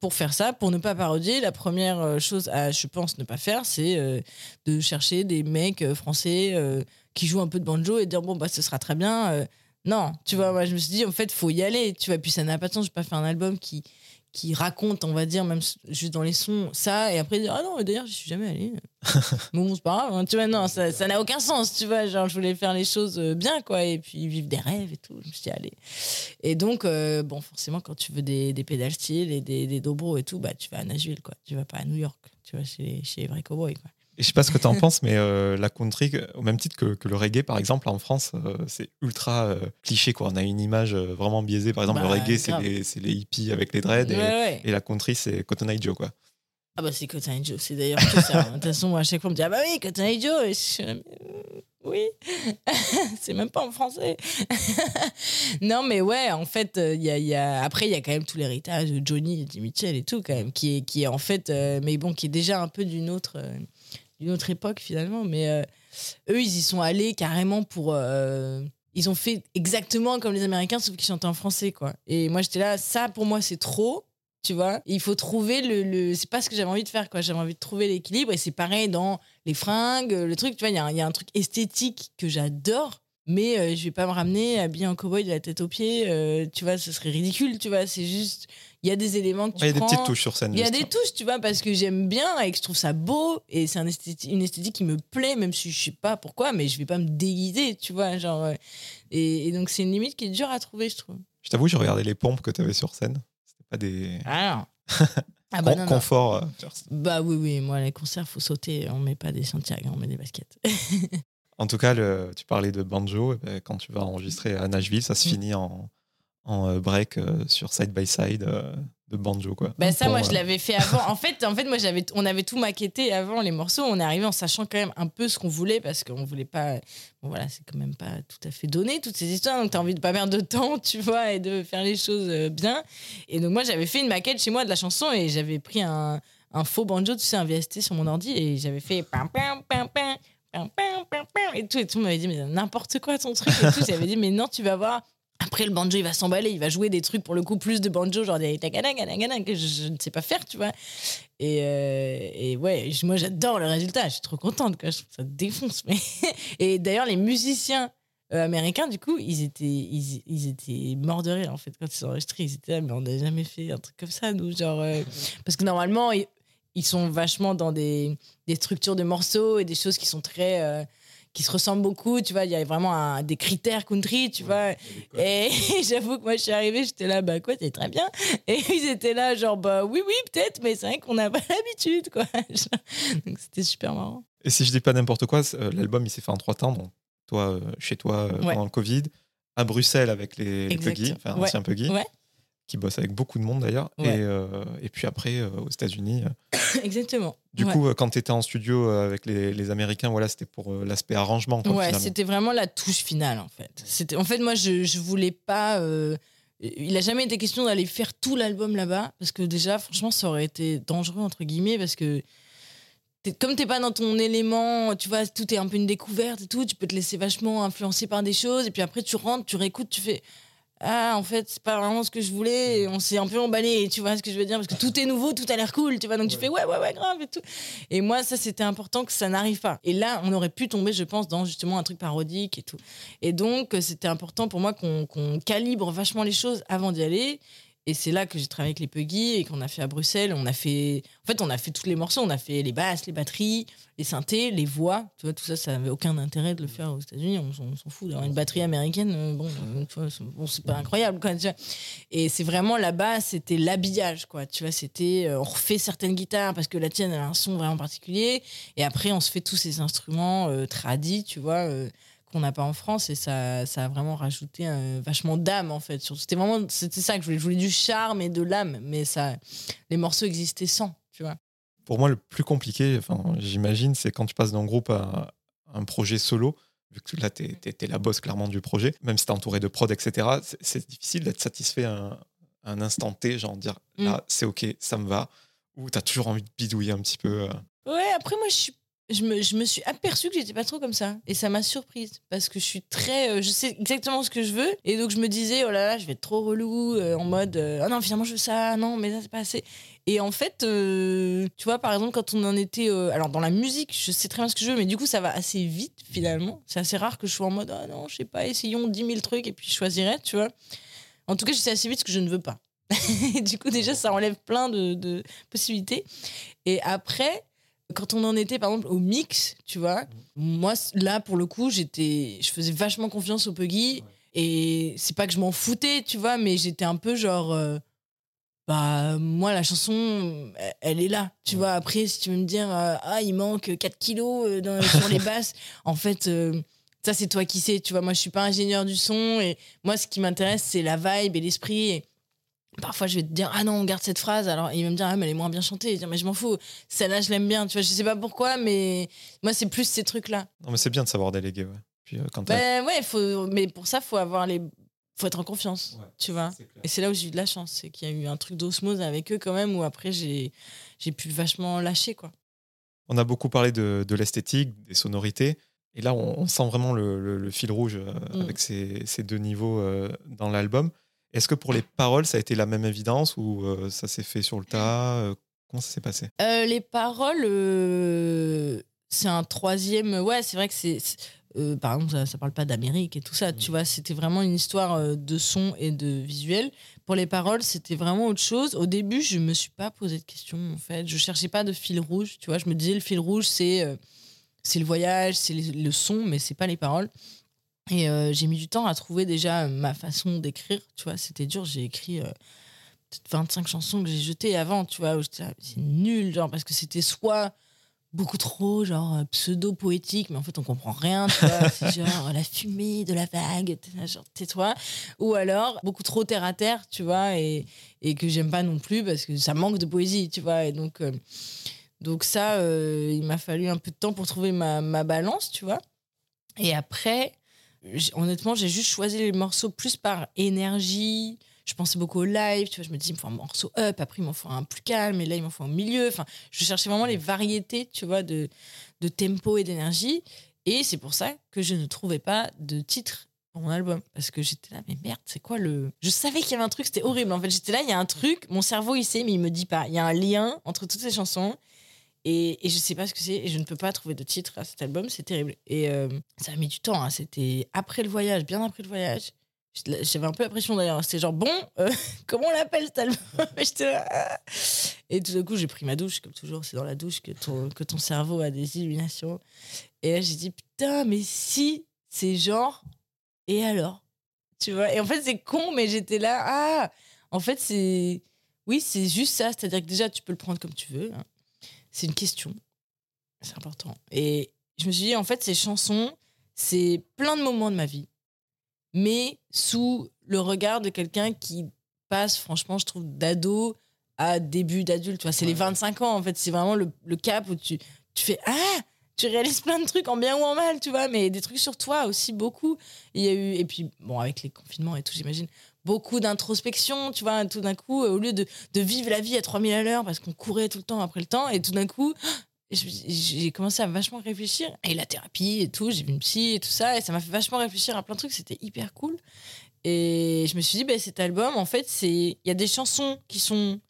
Speaker 1: pour faire ça, pour ne pas parodier, la première chose à, je pense, ne pas faire, c'est de chercher des mecs français qui jouent un peu de banjo et dire bon, bah ce sera très bien non, tu vois, moi je me suis dit, en fait, faut y aller, tu vois. Puis ça n'a pas de sens, je vais pas faire un album qui, qui raconte, on va dire, même juste dans les sons, ça, et après dire, ah non, d'ailleurs, je suis jamais allé. bon, c'est pas grave, hein, tu vois, non, ça n'a aucun sens, tu vois. Genre, je voulais faire les choses euh, bien, quoi, et puis vivre des rêves et tout. Je me suis allez. Et donc, euh, bon, forcément, quand tu veux des, des pédales style et des, des dobro et tout, bah, tu vas à Nashville, quoi. Tu vas pas à New York, tu vois, chez, chez les vrais cowboys, quoi.
Speaker 2: Je sais pas ce que tu en penses, mais euh, la country, au même titre que, le reggae, par exemple, en France, euh, c'est ultra euh, cliché. Quoi. On a une image vraiment biaisée. Par exemple, le bah, reggae, c'est les, les, hippies avec les dreads, et, la country, c'est Cotton Eye Joe. Quoi.
Speaker 1: Ah bah c'est Cotton Eye Joe, c'est d'ailleurs tout ça. De toute façon, à chaque fois, on me dit Ah bah oui, Cotton Eye Joe. Oui, c'est même pas en français. non, mais ouais, en fait, il y a, après, il y a quand même tout l'héritage de Johnny, Eddie Mitchell et tout, quand même, qui est, qui est en fait, mais bon, qui est déjà un peu d'une autre d'une autre époque finalement. Mais euh, eux, ils y sont allés carrément pour. Euh, ils ont fait exactement comme les Américains, sauf qu'ils chantaient en français, quoi. Et moi, j'étais là, ça pour moi, c'est trop. tu vois. Il faut trouver le, le... c'est pas ce que j'avais envie de faire quoi. J'avais envie de trouver l'équilibre et c'est pareil dans les fringues, le truc, tu vois, il y, a un- il y a un truc esthétique que j'adore. Mais euh, je vais pas me ramener habillé en cowboy de la tête aux pieds, euh, tu vois, ce serait ridicule, tu vois. C'est juste, il y a des éléments que tu
Speaker 2: Ouais, Il y a des petites touches sur scène.
Speaker 1: Il y a des touches, tu vois, parce que j'aime bien et que je trouve ça beau et c'est un esthéti- une esthétique qui me plaît, même si je sais pas pourquoi, mais je vais pas me déguiser, tu vois, genre. euh, Et, et donc c'est une limite qui est dure à trouver, je trouve.
Speaker 2: Je t'avoue, j'ai regardé les pompes que tu avais sur scène. C'était pas des
Speaker 1: Ah, ah bah non,
Speaker 2: confort. euh,
Speaker 1: Bah oui, oui, moi les concerts, faut sauter, on met pas des Santiago, on met des baskets.
Speaker 2: En tout cas, le- tu parlais de banjo. eh ben, quand tu vas enregistrer à Nashville, ça se
Speaker 1: Mm.
Speaker 2: finit en, en euh, break euh, sur side by side euh, de banjo. Quoi.
Speaker 1: Bah ça, moi, je l'avais fait avant. En fait, en fait, moi, j'avais, on avait tout maquetté avant les morceaux. On est arrivé en sachant quand même un peu ce qu'on voulait parce qu'on voulait pas. Bon, voilà, c'est quand même pas tout à fait donné toutes ces histoires. Donc, t'as envie de pas perdre de temps, tu vois, et de faire les choses bien. Et donc, moi, j'avais fait une maquette chez moi de la chanson et j'avais pris un, un faux banjo, tu sais, un VST sur mon ordi et j'avais fait pam pam pam pam. Et tout, et tout m'avait dit, mais n'importe quoi ton truc. Et tout, j'avais dit, mais non, tu vas voir, après, le banjo, il va s'emballer, il va jouer des trucs pour le coup plus de banjo, genre des que je, ne sais pas faire, tu vois. Et, euh, et ouais, moi, j'adore le résultat, je suis trop contente, quoi. Ça défonce. Mais... Et d'ailleurs, les musiciens euh, américains, du coup, ils étaient, ils, ils étaient morts de rire, en fait, quand ils ont enregistré. Ils étaient là, mais on n'a jamais fait un truc comme ça, nous, genre. euh, Parce que normalement, ils, sont vachement dans des, des structures de morceaux et des choses qui sont très. euh, qui se ressemblent beaucoup, tu vois, il y a vraiment un- des critères country, tu vois. Et j'avoue que moi, je suis arrivée, j'étais là, bah quoi, c'est très bien. Et ils étaient là, genre, bah oui, oui, peut-être, mais c'est vrai qu'on n'a pas l'habitude, quoi. Donc c'était super marrant.
Speaker 2: Et si je dis pas n'importe quoi, euh, l'album il s'est fait en trois temps. Donc, toi, euh, chez toi euh,
Speaker 1: Ouais.
Speaker 2: pendant le Covid, à Bruxelles avec les, les. Puggy, enfin
Speaker 1: Ouais.
Speaker 2: anciens Puggy,
Speaker 1: Ouais.
Speaker 2: Qui bossent avec beaucoup de monde d'ailleurs.
Speaker 1: Ouais.
Speaker 2: Et, euh, et puis après, euh, aux États-Unis. euh.
Speaker 1: Exactement.
Speaker 2: Du
Speaker 1: Ouais.
Speaker 2: coup, quand tu étais en studio avec les, les Américains, voilà, c'était pour euh, l'aspect arrangement. quoi,
Speaker 1: Ouais, c'était vraiment la touche finale en fait. C'était en fait moi je je voulais pas il a jamais été question d'aller faire tout l'album là-bas parce que déjà franchement ça aurait été dangereux entre guillemets parce que t'es- comme t'es pas dans ton élément, tu vois, tout est un peu une découverte et tout, tu peux te laisser vachement influencer par des choses et puis après tu rentres, tu réécoutes, tu fais ah en fait c'est pas vraiment ce que je voulais. Et on s'est un peu emballé tu vois ce que je veux dire parce que tout est nouveau tout a l'air cool tu vois. Donc tu fais ouais ouais ouais grave et tout. Et moi ça c'était important que ça n'arrive pas. Et là on aurait pu tomber je pense dans justement un truc parodique et tout. Et donc euh, c'était important pour moi qu'on qu'on calibre vachement les choses avant d'y aller et c'est là que j'ai travaillé avec les Puggy et qu'on a fait à Bruxelles. On a fait, en fait, on a fait tous les morceaux. On a fait les basses, les batteries, les synthés, les voix. Tu vois, tout ça, ça avait aucun intérêt de le faire aux États-Unis. On, s'en- on s'en fout d'avoir une batterie américaine. euh, Bon, c'est- bon, c'est pas incroyable, quoi. tu vois. Et c'est vraiment là-bas, c'était l'habillage, quoi. Tu vois, c'était, euh, on refait certaines guitares parce que la tienne elle a un son vraiment particulier. Et après, on se fait tous ces instruments euh, tradis, tu vois. euh, qu'on n'a pas en France et ça, ça a vraiment rajouté euh, vachement d'âme en fait. C'était vraiment c'était ça que je voulais. Je voulais du charme et de l'âme, mais ça, les morceaux existaient sans, tu vois.
Speaker 2: Pour moi, le plus compliqué, enfin, j'imagine, c'est quand tu passes d'un groupe à un projet solo. Vu que là, tu es, la boss clairement du projet, même si tu entouré de prod, etc. c'est- difficile d'être satisfait à un, à un instant T, genre dire
Speaker 1: Mm.
Speaker 2: là, c'est ok, ça me va. Ou tu as toujours envie de bidouiller un petit peu. euh.
Speaker 1: Ouais, après moi je suis je me, je me suis aperçue que j'étais pas trop comme ça. Et ça m'a surprise parce que je suis très euh, je sais exactement ce que je veux. Et donc je me disais oh là là je vais être trop relou euh, en mode euh, ah non finalement je veux ça non mais ça c'est pas assez. Et en fait tu vois par exemple quand on en était alors dans la musique je sais très bien ce que je veux mais du coup ça va assez vite finalement. C'est assez rare que je sois en mode ah non je sais pas essayons 10 000 trucs et puis je choisirai tu vois. En tout cas je sais assez vite ce que je ne veux pas. Et du coup déjà ça enlève plein de, de possibilités. Et après quand on en était par exemple au mix, tu vois, moi là pour le coup, j'étais je faisais vachement confiance au Puggy et c'est pas que je m'en foutais, tu vois, mais j'étais un peu genre euh, bah moi la chanson elle- elle est là, tu vois. Après si tu veux me dire euh, ah il manque 4 kilos euh, dans, sur les basses, en fait euh, ça c'est toi qui sais, tu vois. Moi je suis pas ingénieur du son et moi ce qui m'intéresse c'est la vibe et l'esprit et Parfois, je vais te dire, ah non, on garde cette phrase. Alors, il va me dire, ah, mais elle est moins bien chantée. Dire, mais je m'en fous. Celle-là, je l'aime bien. Tu vois, je sais pas pourquoi, mais moi, c'est plus ces trucs-là.
Speaker 2: Non, mais c'est bien de savoir déléguer. Ouais. Puis, euh, quand
Speaker 1: Ben ouais, faut, mais pour ça, faut avoir les, faut être en confiance.
Speaker 2: Ouais,
Speaker 1: tu vois. Et c'est là où j'ai eu de la chance, c'est qu'il y a eu un truc d'osmose avec eux quand même, où après j'ai, j'ai pu vachement lâcher quoi.
Speaker 2: On a beaucoup parlé de, de l'esthétique, des sonorités. Et là, on, on sent vraiment le, le- le fil rouge euh,
Speaker 1: Mm.
Speaker 2: avec ces, ces deux niveaux euh, dans l'album. Est-ce que pour les paroles, ça a été la même évidence ou euh, ça s'est fait sur le tas euh, Comment ça s'est passé?
Speaker 1: Euh, les paroles, c'est un troisième. Ouais, c'est vrai que c'est. par exemple, ça, ça parle pas d'Amérique et tout ça. Tu vois, c'était vraiment une histoire de son et de visuel. Pour les paroles, c'était vraiment autre chose. Au début, je me suis pas posé de questions en fait. Je cherchais pas de fil rouge. Tu vois, je me disais le fil rouge, c'est c'est le voyage, c'est le son, mais c'est pas les paroles. Et euh, j'ai mis du temps à trouver déjà ma façon d'écrire. Tu vois, c'était dur. J'ai écrit euh, peut-être 25 chansons que j'ai jetées avant. Tu vois, où j'étais là, c'est nul, genre parce que c'était soit beaucoup trop genre euh, pseudo poétique mais en fait on comprend rien tu vois c'est genre la fumée de la vague genre tais-toi ou alors beaucoup trop terre à terre tu vois et, et que j'aime pas non plus parce que ça manque de poésie tu vois et donc euh, donc ça euh, il m'a fallu un peu de temps pour trouver ma, ma balance tu vois et après honnêtement j'ai juste choisi les morceaux plus par énergie je pensais beaucoup au live, tu vois, je me dis, il me faut un morceau up, après il m'en faut un plus calme, et là il m'en faut un milieu. Enfin, je cherchais vraiment les variétés, tu vois, de, de tempo et d'énergie. Et c'est pour ça que je ne trouvais pas de titre pour mon album. Parce que j'étais là, mais merde, c'est quoi le. Je savais qu'il y avait un truc, c'était horrible. En fait, j'étais là, il y a un truc, mon cerveau il sait, mais il me dit pas. Il y a un lien entre toutes ces chansons. Et, et je sais pas ce que c'est, et je ne peux pas trouver de titre à cet album, c'est terrible. Et euh, ça a mis du temps, hein. c'était après le voyage, bien après le voyage. J'avais un peu la pression d'ailleurs. C'était genre, bon, euh, comment on l'appelle cet album? Là, ah. Et tout d'un coup, j'ai pris ma douche, comme toujours, c'est dans la douche que ton, que ton cerveau a des illuminations. Et là, j'ai dit, putain, mais si c'est genre, et alors? Tu vois Et en fait, c'est con, mais j'étais là, ah En fait, c'est. Oui, c'est juste ça. C'est-à-dire que déjà, tu peux le prendre comme tu veux. hein. C'est une question. C'est important. Et je me suis dit, en fait, ces chansons, c'est plein de moments de ma vie mais sous le regard de quelqu'un qui passe, franchement, je trouve, d'ado à début d'adulte. Tu vois, c'est les 25 ans, en fait. C'est vraiment le, le cap où tu, tu fais Ah Tu réalises plein de trucs en bien ou en mal, tu vois, mais des trucs sur toi aussi, beaucoup. Il y a eu, et puis, bon, avec les confinements et tout, j'imagine, beaucoup d'introspection, tu vois, tout d'un coup, au lieu de, de vivre la vie à 3000 à l'heure parce qu'on courait tout le temps après le temps, et tout d'un coup, j'ai commencé à vachement réfléchir. Et la thérapie et tout, j'ai vu une psy et tout ça, et ça m'a fait vachement réfléchir à plein de trucs, c'était hyper cool. Et je me suis dit, bah, cet album, en fait, il y a des chansons qui sont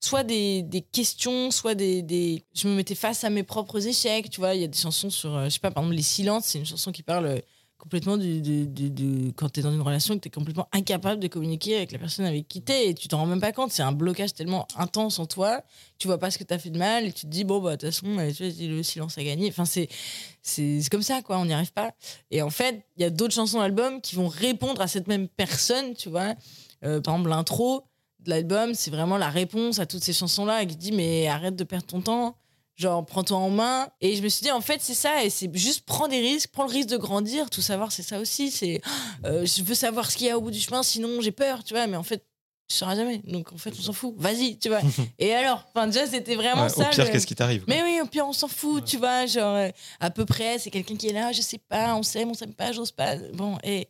Speaker 1: soit des, des questions, soit des, des... Je me mettais face à mes propres échecs, tu vois. Il y a des chansons sur, euh, je sais pas, par exemple, Les Silences, c'est une chanson qui parle euh, complètement du, du- quand tu es dans une relation que tu es complètement incapable de communiquer avec la personne avec qui tu es et tu t'en rends même pas compte. C'est un blocage tellement intense en toi, tu vois pas ce que tu as fait de mal et tu te dis, bon, bah, de toute façon, euh, le silence a gagné. Enfin, c'est c'est comme ça, quoi, on n'y arrive pas. Et en fait, il y a d'autres chansons d'album qui vont répondre à cette même personne, tu vois. Euh, par exemple, l'intro de l'album, c'est vraiment la réponse à toutes ces chansons-là qui dit, mais arrête de perdre ton temps. Genre, prends-toi en main. Et je me suis dit, en fait, c'est ça. Et c'est juste prends des risques, prends le risque de grandir. Tout savoir, c'est ça aussi. C'est, euh, je veux savoir ce qu'il y a au bout du chemin, sinon j'ai peur, tu vois. Mais en fait, tu sauras jamais. Donc, en fait, on s'en fout. Vas-y, tu vois. Et alors, enfin, déjà, c'était vraiment
Speaker 2: Ouais,
Speaker 1: ça.
Speaker 2: Au pire,
Speaker 1: le-
Speaker 2: qu'est-ce qui t'arrive
Speaker 1: mais oui, au pire, on s'en fout, tu vois. Genre, euh, à peu près, c'est quelqu'un qui est là, je sais pas, on s'aime, on s'aime pas, j'ose pas. Bon, et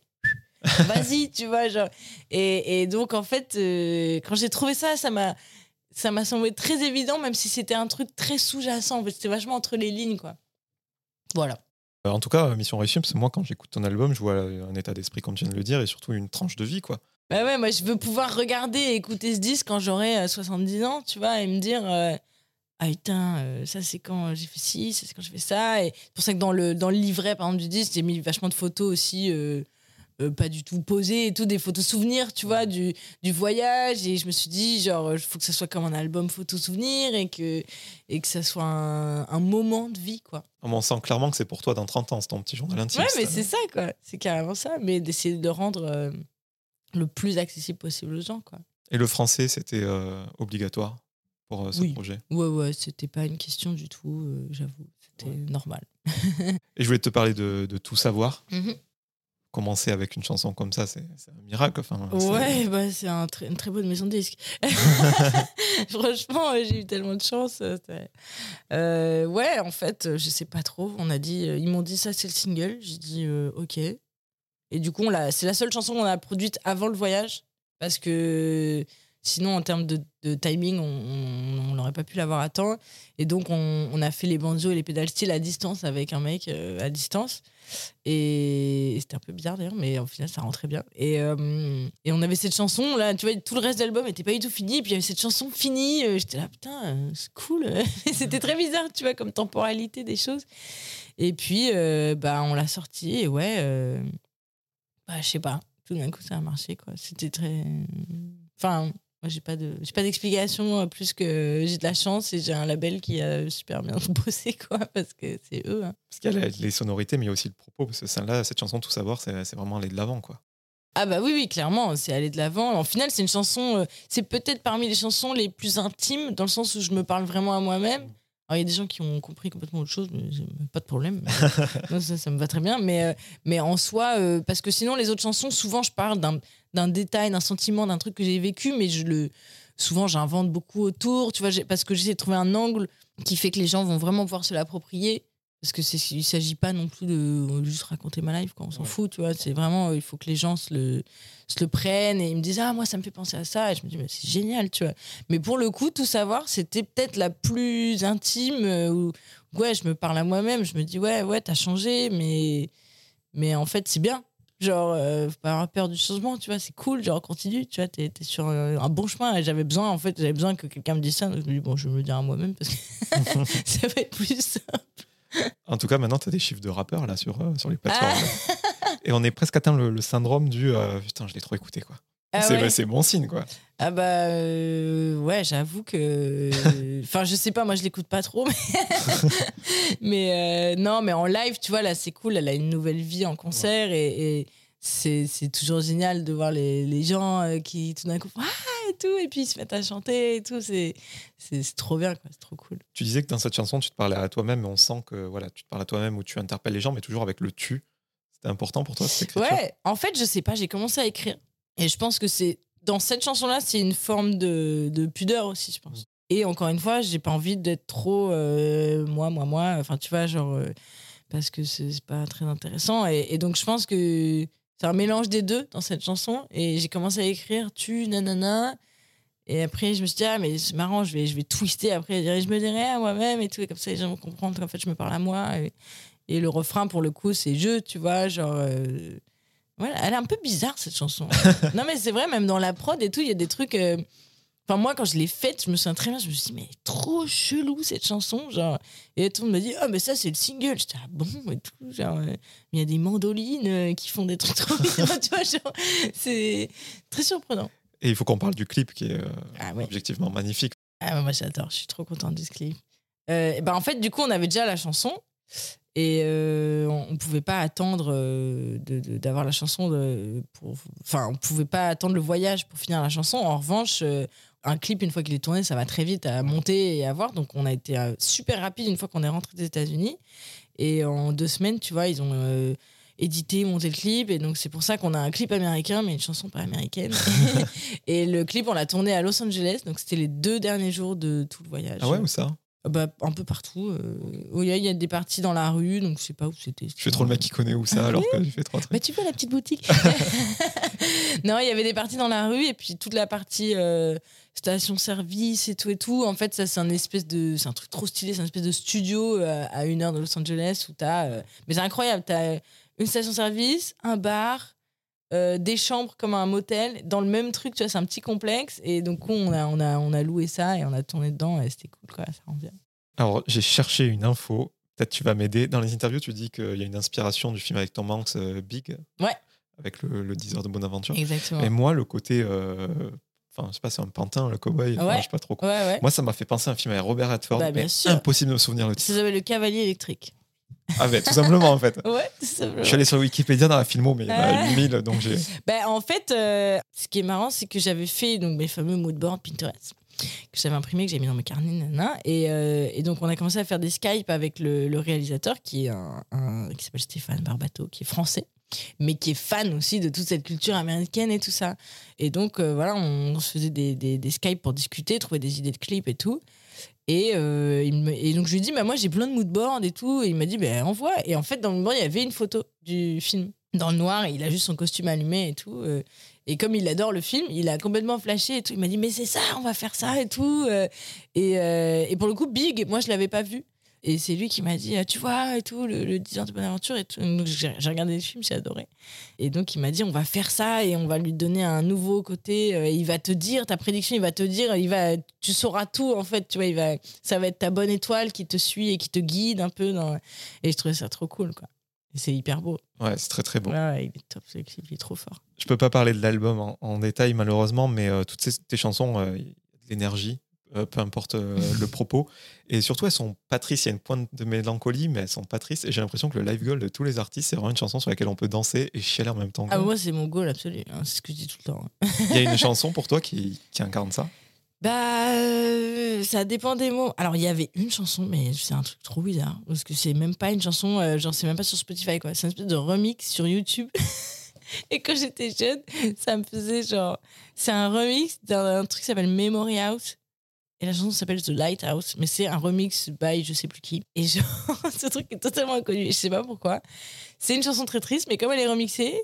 Speaker 1: vas-y, tu vois. Genre. Et, et donc, en fait, euh, quand j'ai trouvé ça, ça m'a. Ça m'a semblé très évident, même si c'était un truc très sous-jacent. En fait, c'était vachement entre les lignes, quoi. Voilà.
Speaker 2: Euh, En tout cas, Mission réussie, parce que moi, quand j'écoute ton album, je vois un état d'esprit, comme tu viens de le dire, et surtout une tranche de vie, quoi.
Speaker 1: Bah ouais, moi, je veux pouvoir regarder et écouter ce disque quand j'aurai euh, 70 ans, tu vois, et me dire euh, Ah putain, euh, ça c'est quand j'ai fait ci, ça c'est quand j'ai fait ça. Et c'est pour ça que dans le, dans le livret, par exemple, du disque, j'ai mis vachement de photos aussi, euh, euh, pas du tout posées et tout, des photos souvenirs, tu vois, du, du voyage. Et je me suis dit, genre, il faut que ça soit comme un album photo souvenir et que, et que ça soit un, un moment de vie, quoi.
Speaker 2: Ah, On sent clairement que c'est pour toi dans 30 ans, c'est ton petit journal intime.
Speaker 1: Ouais, mais c'est ça, quoi. C'est carrément ça, mais d'essayer de rendre euh, le plus accessible possible aux gens, quoi.
Speaker 2: Et le français, c'était euh, obligatoire pour euh, ce
Speaker 1: Oui.
Speaker 2: projet?
Speaker 1: Ouais, ouais, c'était pas une question du tout, euh, j'avoue. C'était normal.
Speaker 2: Et je voulais te parler de, de Tout savoir.
Speaker 1: Mhm.
Speaker 2: Commencer avec une chanson comme ça, c'est un miracle. Enfin,
Speaker 1: Ouais, bah, c'est un une très bonne maison de disques. Franchement, j'ai eu tellement de chance. euh, Euh, ouais, en fait, euh, je sais pas trop. On a dit, ils m'ont dit ça, c'est le single. J'ai dit euh, ok. Et du coup, c'est la seule chanson qu'on a produite avant le voyage parce que sinon, en termes de, timing, on n'aurait pas pu l'avoir à temps. Et donc, on, a fait les banjos et les pédales style à distance avec un mec euh, à distance. Et c'était un peu bizarre d'ailleurs, mais au final, ça rentrait bien. Et, euh, et on avait cette chanson, là, tu vois, tout le reste de l'album n'était pas du tout fini. Et puis il y avait cette chanson finie. euh, J'étais là, putain, c'est cool. c'était très bizarre, tu vois, comme temporalité des choses. Et puis, bah, on l'a sorti. Et ouais, bah, je sais pas. Tout d'un coup, ça a marché, quoi. C'était très. Enfin, moi, j'ai pas de, j'ai pas d'explication euh, plus que j'ai de la chance et j'ai un label qui a super bien bossé, quoi, parce que c'est eux. hein.
Speaker 2: Parce qu'il y a les, sonorités, mais il y a aussi le propos. Parce que celle-là, cette chanson, Tout savoir, c'est vraiment aller de l'avant, quoi.
Speaker 1: Ah bah oui, oui, clairement, c'est aller de l'avant. En final, c'est une chanson, euh, c'est peut-être parmi les chansons les plus intimes, dans le sens où je me parle vraiment à moi-même. Alors, il y a des gens qui ont compris complètement autre chose, mais pas de problème. Non, ça, ça me va très bien. Mais, euh, mais en soi, euh, parce que sinon, les autres chansons, souvent, je parle d'un détail, d'un sentiment, d'un truc que j'ai vécu, mais je le, souvent, j'invente beaucoup autour, tu vois, parce que j'essaie de trouver un angle qui fait que les gens vont vraiment pouvoir se l'approprier. Parce que c'est, il s'agit pas non plus de euh, juste raconter ma life, quand on s'en
Speaker 2: Ouais.
Speaker 1: fout, tu vois. C'est vraiment, euh, il faut que les gens se le, se le prennent et ils me disent, ah, moi, ça me fait penser à ça. Et je me dis, mais c'est génial, tu vois. Mais pour le coup, tout savoir, c'était peut-être la plus intime euh, où, ouais, je me parle à moi-même. Je me dis, ouais, ouais, t'as changé, mais, mais en fait, c'est bien. Genre, euh, faut pas avoir peur du changement, tu vois, c'est cool, genre, continue, tu vois, t'es es sur un bon chemin. Et j'avais besoin, en fait, j'avais besoin que quelqu'un me dise ça. Donc, je me dis, bon, je vais me le dire à moi-même parce que ça va être plus simple.
Speaker 2: En tout cas, maintenant, tu as des chiffres de rappeurs là sur, euh, sur les plateformes.
Speaker 1: Ah.
Speaker 2: Et on est presque atteint le, le syndrome du euh, putain, je l'ai trop écouté, quoi.
Speaker 1: Ah
Speaker 2: c'est
Speaker 1: ouais.
Speaker 2: bon signe, quoi.
Speaker 1: Ah bah euh, ouais, j'avoue que enfin je sais pas, moi je l'écoute pas trop mais, mais euh, non, mais en live, tu vois là, c'est cool, elle a une nouvelle vie en concert et, et c'est toujours génial de voir les, les gens euh, qui tout d'un coup font ah et tout et puis ils se mettent à chanter et tout, c'est trop bien quoi, c'est trop cool.
Speaker 2: Tu disais que dans cette chanson, tu te parlais à toi-même, mais on sent que voilà, tu te parles à toi-même ou tu interpelles les gens, mais toujours avec le tu. C'était important pour toi, cette écriture?
Speaker 1: Ouais, en fait, je sais pas, j'ai commencé à écrire. Et je pense que c'est. Dans cette chanson-là, c'est une forme de, de pudeur aussi, je pense. Et encore une fois, j'ai pas envie d'être trop euh, moi, moi, moi. Enfin, tu vois, genre. euh, parce que c'est c'est pas très intéressant. Et, et donc, je pense que c'est un mélange des deux dans cette chanson. Et j'ai commencé à écrire tu, nanana. Et après, je me suis dit, ah, mais c'est marrant, je vais, je vais twister après. Je me dirais à moi-même et tout. Et comme ça, les gens vont comprendre qu'en fait, je me parle à moi. Et, et le refrain, pour le coup, c'est je, tu vois, genre. euh, voilà, elle est un peu bizarre cette chanson. non, mais c'est vrai, même dans la prod et tout, il y a des trucs. euh, Enfin, moi, quand je l'ai faite, je me souviens très bien, je me suis dit, mais trop chelou cette chanson. Genre... Et tout le monde m'a dit, ah, mais ça, c'est le single. J'étais, ah bon, et tout. Genre, euh, il y a des mandolines euh, qui font des trucs trop bizarres, tu vois. Genre, c'est très surprenant.
Speaker 2: Et il faut qu'on parle du clip qui est euh,
Speaker 1: Ah ouais.
Speaker 2: objectivement magnifique.
Speaker 1: Ah, moi, j'adore, je suis trop contente de ce clip. Et ben, en fait, du coup, on avait déjà la chanson. Et euh, on ne pouvait pas attendre euh, d'avoir la chanson. De, pour, enfin, on pouvait pas attendre le voyage pour finir la chanson. En revanche, euh, un clip, une fois qu'il est tourné, ça va très vite à monter et à voir. Donc, on a été euh, super rapide une fois qu'on est rentré des États-Unis. Et en deux semaines, tu vois, ils ont euh, édité, monté le clip. Et donc, c'est pour ça qu'on a un clip américain, mais une chanson pas américaine. et le clip, on l'a tourné à Los Angeles. Donc, c'était les deux derniers jours de tout le voyage.
Speaker 2: Ah ouais, ou ça
Speaker 1: Bah, un peu partout. euh. Oui, il y a des parties dans la rue, donc je sais pas où c'était.
Speaker 2: Je fais trop le mec qui connaît où ça alors que j'ai fait trois
Speaker 1: Bah, tu vois la petite boutique Non, il y avait des parties dans la rue et puis toute la partie euh, station-service et tout et tout. En fait, ça, c'est un espèce de. C'est un truc trop stylé, c'est un espèce de studio euh, à une heure de Los Angeles où t'as. euh, Mais c'est incroyable, t'as une station-service, un bar, euh, des chambres comme un motel, dans le même truc, tu vois, c'est un petit complexe. Et donc, on a, on, a, on a loué ça et on a tourné dedans et c'était cool, quoi, ça rend bien.
Speaker 2: Alors, j'ai cherché une info. Peut-être tu vas m'aider. Dans les interviews, tu dis qu'il y a une inspiration du film avec Tom Hanks, euh, Big.
Speaker 1: Ouais.
Speaker 2: Avec le, le 10 heures de bonne aventure.
Speaker 1: Exactement.
Speaker 2: Et moi, le côté. Enfin, je sais pas, c'est un pantin, le cowboy. enfin,
Speaker 1: Ouais.
Speaker 2: je sais pas trop quoi.
Speaker 1: Ouais, ouais.
Speaker 2: Moi, ça m'a fait penser à un film avec Robert Redford.
Speaker 1: Bah,
Speaker 2: mais
Speaker 1: sûr.
Speaker 2: impossible de me souvenir le
Speaker 1: Ça
Speaker 2: titre.
Speaker 1: s'appelle le cavalier électrique.
Speaker 2: Ah, ben, tout simplement, en fait.
Speaker 1: Ouais, tout simplement.
Speaker 2: Je suis allé sur Wikipédia dans la filmo, mais il y en a
Speaker 1: Ah.
Speaker 2: 8000, donc j'ai.
Speaker 1: Ben, en fait, euh, ce qui est marrant, c'est que j'avais fait donc, mes fameux moodboards Pinterest que j'avais imprimé, que j'avais mis dans mes carnets, nanana. Et, euh, et donc, on a commencé à faire des Skype avec le, le réalisateur qui est un, un- qui s'appelle Stéphane Barbato, qui est français, mais qui est fan aussi de toute cette culture américaine et tout ça. Et donc, euh, voilà, on, se faisait des, des, Skype pour discuter, trouver des idées de clips et tout. Et, euh, et donc, je lui ai dit, bah, moi, j'ai plein de moodboards et tout. Et il m'a dit, ben envoie. Et en fait, dans le moodboard, il y avait une photo du film. dans le noir et il a juste son costume allumé et tout. euh, et comme il adore le film, il a complètement flashé et tout. Il m'a dit mais c'est ça, on va faire ça et tout. et, et pour le coup, Big, moi je l'avais pas vu. Et c'est lui qui m'a dit, ah, tu vois, et tout, le, le 10 ans de bonne aventure. Et tout. Donc j'ai j'ai regardé le film, j'ai adoré. Et donc il m'a dit, on va faire ça et on va lui donner un nouveau côté. euh, il va te dire, ta prédiction, il va te dire, il va, tu sauras tout en fait. Tu vois, il va, ça va être ta bonne étoile qui te suit et qui te guide un peu. Dans... Et je trouvais ça trop cool, quoi. Et c'est hyper beau.
Speaker 2: Ouais, c'est très très beau.
Speaker 1: Ouais, ouais, il est top, ce clip, il est trop fort.
Speaker 2: Je peux pas parler de l'album en, en détail malheureusement, mais euh, toutes ces, tes chansons, euh, l'énergie, euh, peu importe euh, le propos. Et surtout, elles sont pas tristes. Il y a une pointe de mélancolie, mais elles sont pas tristes. Et j'ai l'impression que le live goal de tous les artistes, c'est vraiment une chanson sur laquelle on peut danser et chialer en même temps.
Speaker 1: Ah, moi, c'est mon goal absolu. hein, c'est ce que je dis tout le temps.
Speaker 2: Il y a une chanson pour toi qui, qui incarne ça?
Speaker 1: Bah, euh, ça dépend des mots. Alors, il y avait une chanson, mais c'est un truc trop bizarre. Parce que c'est même pas une chanson, genre, c'est même pas sur Spotify, quoi. C'est une espèce de remix sur YouTube. Et quand j'étais jeune, ça me faisait genre. C'est un remix d'un truc qui s'appelle Memory House. Et la chanson s'appelle The Lighthouse, mais c'est un remix by je sais plus qui. Et genre, ce truc est totalement inconnu. Je sais pas pourquoi. C'est une chanson très triste, mais comme elle est remixée,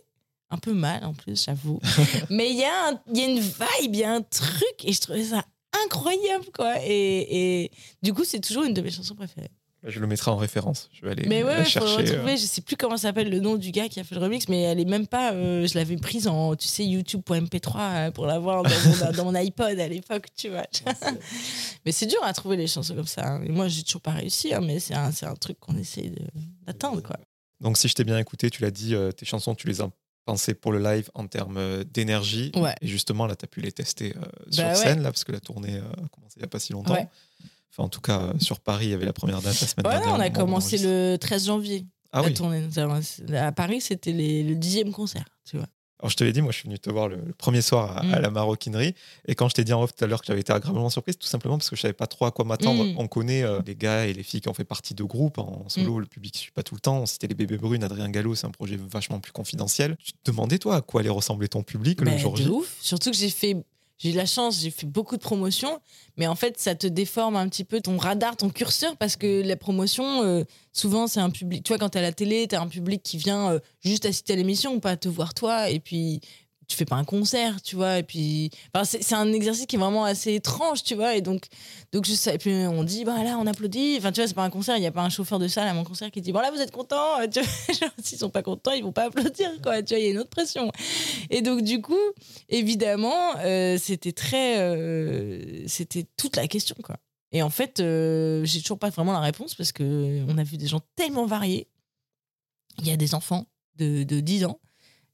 Speaker 1: un peu mal en plus, j'avoue. mais il y, a un- y a une vibe, il y a un truc, et je trouvais ça incroyable, quoi. Et, et du coup, c'est toujours une de mes chansons préférées.
Speaker 2: Je le mettrai en référence. Je vais aller
Speaker 1: Mais
Speaker 2: la
Speaker 1: ouais, il faut le
Speaker 2: chercher. euh.
Speaker 1: retrouver. Je sais plus comment s'appelle le nom du gars qui a fait le remix, mais elle est même pas. euh, je l'avais prise en, tu sais, YouTube.mp3 euh, pour l'avoir dans mon, dans mon iPod à l'époque, tu vois. mais c'est dur à trouver les chansons comme ça. hein. Et moi, j'ai toujours pas réussi, hein, mais c'est un, c'est un truc qu'on essaie de- d'atteindre, quoi.
Speaker 2: Donc, si je t'ai bien écouté, tu l'as dit, euh, tes chansons, tu les as pensées pour le live en termes d'énergie.
Speaker 1: Ouais.
Speaker 2: Et justement, là, tu as pu les tester euh, sur
Speaker 1: Bah ouais.
Speaker 2: scène, là, parce que la tournée euh, a commencé il n'y a pas si longtemps.
Speaker 1: Ouais.
Speaker 2: Enfin, en tout cas, euh, sur Paris, il y avait la première date la semaine dernière.
Speaker 1: on a commencé le 13 janvier.
Speaker 2: Ah oui.
Speaker 1: tournée. À Paris, c'était le dixième concert, tu vois.
Speaker 2: Alors, je te l'ai dit, moi, je suis venu te voir le, le premier soir à,
Speaker 1: Mm.
Speaker 2: à la maroquinerie. Et quand je t'ai dit en off tout à l'heure que j'avais été agréablement surprise, tout simplement parce que je savais pas trop à quoi m'attendre.
Speaker 1: Mm.
Speaker 2: On connaît euh, les gars et les filles qui ont fait partie de groupes en solo,
Speaker 1: Mm.
Speaker 2: le public ne suit pas tout le temps. On citait les bébés brunes, Adrien Gallo, c'est un projet vachement plus confidentiel. Tu te demandais, toi, à quoi allait ressembler ton public le
Speaker 1: Ben,
Speaker 2: jour
Speaker 1: de
Speaker 2: J?
Speaker 1: ouf. Surtout que j'ai fait, j'ai eu la chance, j'ai fait beaucoup de promotions, mais en fait, ça te déforme un petit peu ton radar, ton curseur, parce que la promotion, euh, souvent, c'est un public. Tu vois, quand t'es à la télé, t'as un public qui vient euh, juste assister à l'émission, pas te voir toi, et puis tu fais pas un concert, tu vois, et puis. C'est un exercice qui est vraiment assez étrange, tu vois, et donc, donc je sais, et puis on dit, bah là, on applaudit. Enfin, tu vois, c'est pas un concert, il n'y a pas un chauffeur de salle à mon concert qui dit, bon là, vous êtes content, tu vois, s'ils sont pas contents, ils vont pas applaudir, quoi, tu vois, il y a une autre pression. Et donc, du coup, évidemment, euh, c'était très. euh, c'était toute la question, quoi. Et en fait, euh, j'ai toujours pas vraiment la réponse parce que on a vu des gens tellement variés. Il y a des enfants de, de 10 ans,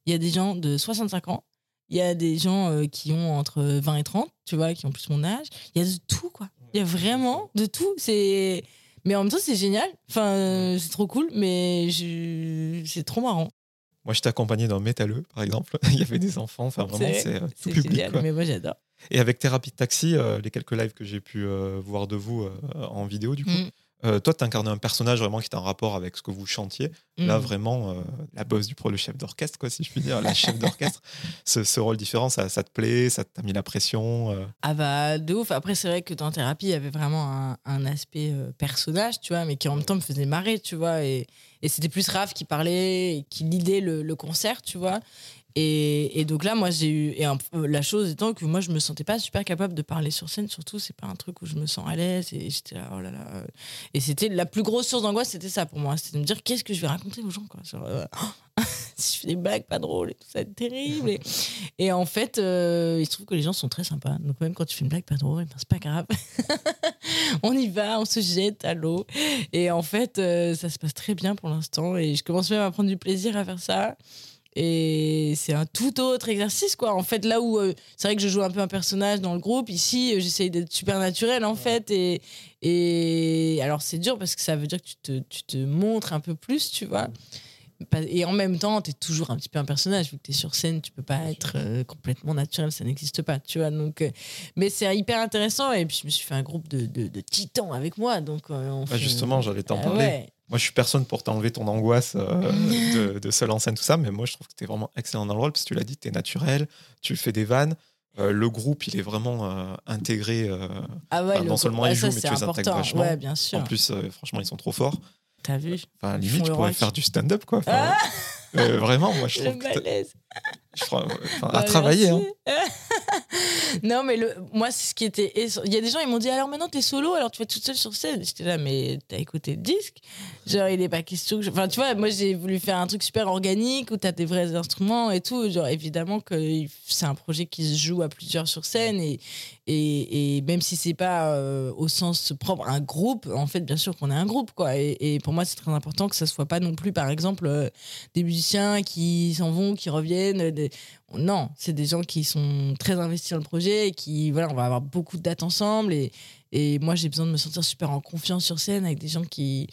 Speaker 1: il y a des gens de 65 ans, il y a des gens euh, qui ont entre 20 et 30, tu vois, qui ont plus mon âge. Il y a de tout, quoi. Il y a vraiment de tout. C'est. Mais en même temps, c'est génial. Enfin, euh, c'est trop cool, mais je... c'est trop marrant.
Speaker 2: Moi, je t'ai accompagné dans Métalleux, par exemple. il y avait des enfants. Enfin, vraiment,
Speaker 1: C'est-
Speaker 2: c'est euh, tout
Speaker 1: C'est
Speaker 2: public.
Speaker 1: génial,
Speaker 2: quoi.
Speaker 1: mais moi j'adore.
Speaker 2: Et avec Thérapie de Taxi, euh, les quelques lives que j'ai pu euh, voir de vous euh, en vidéo, du coup,
Speaker 1: Mm.
Speaker 2: Euh, toi, tu incarnais un personnage vraiment qui était en rapport avec ce que vous chantiez. Là,
Speaker 1: Mm.
Speaker 2: vraiment, euh, la boss du pro, le chef d'orchestre, quoi, si je puis dire, la chef d'orchestre. ce, ce rôle différent, ça, ça te plaît, ça t'a mis la pression. euh.
Speaker 1: Ah bah de ouf. Après c'est vrai que dans thérapie il y avait vraiment un, un aspect personnage, tu vois, mais qui en même temps me faisait marrer, tu vois. Et, et c'était plus Raph qui parlait, qui lidait le, le concert, tu vois. Et, donc là moi j'ai eu et la chose étant que moi je me sentais pas super capable de parler sur scène, surtout c'est pas un truc où je me sens à l'aise et j'étais là oh là là. Et c'était la plus grosse source d'angoisse, c'était ça pour moi, c'était de me dire qu'est-ce que je vais raconter aux gens quoi? Euh, si je fais des blagues pas drôles et tout ça, terrible. Et, en fait, euh, il se trouve que les gens sont très sympas. Donc même quand tu fais une blague pas drôle, ben, c'est pas grave. on y va, on se jette à l'eau. Et en fait, euh, ça se passe très bien pour l'instant. Et je commence même à prendre du plaisir à faire ça. Et c'est un tout autre exercice, quoi. En fait, là où euh, c'est vrai que je joue un peu un personnage dans le groupe, ici, euh, j'essaye d'être super naturel, en fait. Et, et alors, c'est dur parce que ça veut dire que tu te, tu te montres un peu plus, tu vois. Et en même temps, tu es toujours un petit peu un personnage. Vu que tu es sur scène, tu peux pas être euh, complètement naturel, ça n'existe pas, tu vois. Donc, euh, mais c'est hyper intéressant. Et puis, je me suis fait un groupe de, de, de titans avec moi. Donc, on
Speaker 2: Bah,
Speaker 1: fait-
Speaker 2: justement, j'allais t'en
Speaker 1: Ah
Speaker 2: parler.
Speaker 1: ouais.
Speaker 2: Moi, je suis personne pour t'enlever ton angoisse euh, de, de seul en scène, tout ça, mais moi, je trouve que tu es vraiment excellent dans le rôle, parce que tu l'as dit, tu es naturel, tu fais des vannes. Euh, le groupe, il est vraiment euh, intégré.
Speaker 1: Ah ouais,
Speaker 2: Enfin,
Speaker 1: le
Speaker 2: non seulement ils jouent, mais tu les intègres vachement.
Speaker 1: Ouais, bien sûr.
Speaker 2: en plus, franchement, ils sont trop forts.
Speaker 1: T'as vu?
Speaker 2: Enfin, limite, tu
Speaker 1: le
Speaker 2: pourrais faire du stand-up, quoi. Enfin,
Speaker 1: Ah
Speaker 2: vraiment, moi, je
Speaker 1: Le
Speaker 2: trouve que t'as-
Speaker 1: malaise.
Speaker 2: Enfin,
Speaker 1: Bah,
Speaker 2: à travailler. hein.
Speaker 1: non, mais le, moi, c'est ce qui était. Il y a des gens, ils m'ont dit alors maintenant, t'es solo, alors tu vas toute seule sur scène. J'étais là, mais t'as écouté le disque? Genre, il n'est pas question que. je- Enfin, tu vois, moi, j'ai voulu faire un truc super organique où t'as des vrais instruments et tout. Genre, évidemment que c'est un projet qui se joue à plusieurs sur scène et, et, et même si c'est pas euh, au sens propre un groupe, en fait, bien sûr qu'on est un groupe, quoi. Et, et pour moi, c'est très important que ça soit pas non plus, par exemple, euh, des musiciens qui s'en vont, qui reviennent. des- Non, c'est des gens qui sont très investis dans le projet et qui, voilà, on va avoir beaucoup de dates ensemble. Et, et moi, j'ai besoin de me sentir super en confiance sur scène avec des gens qui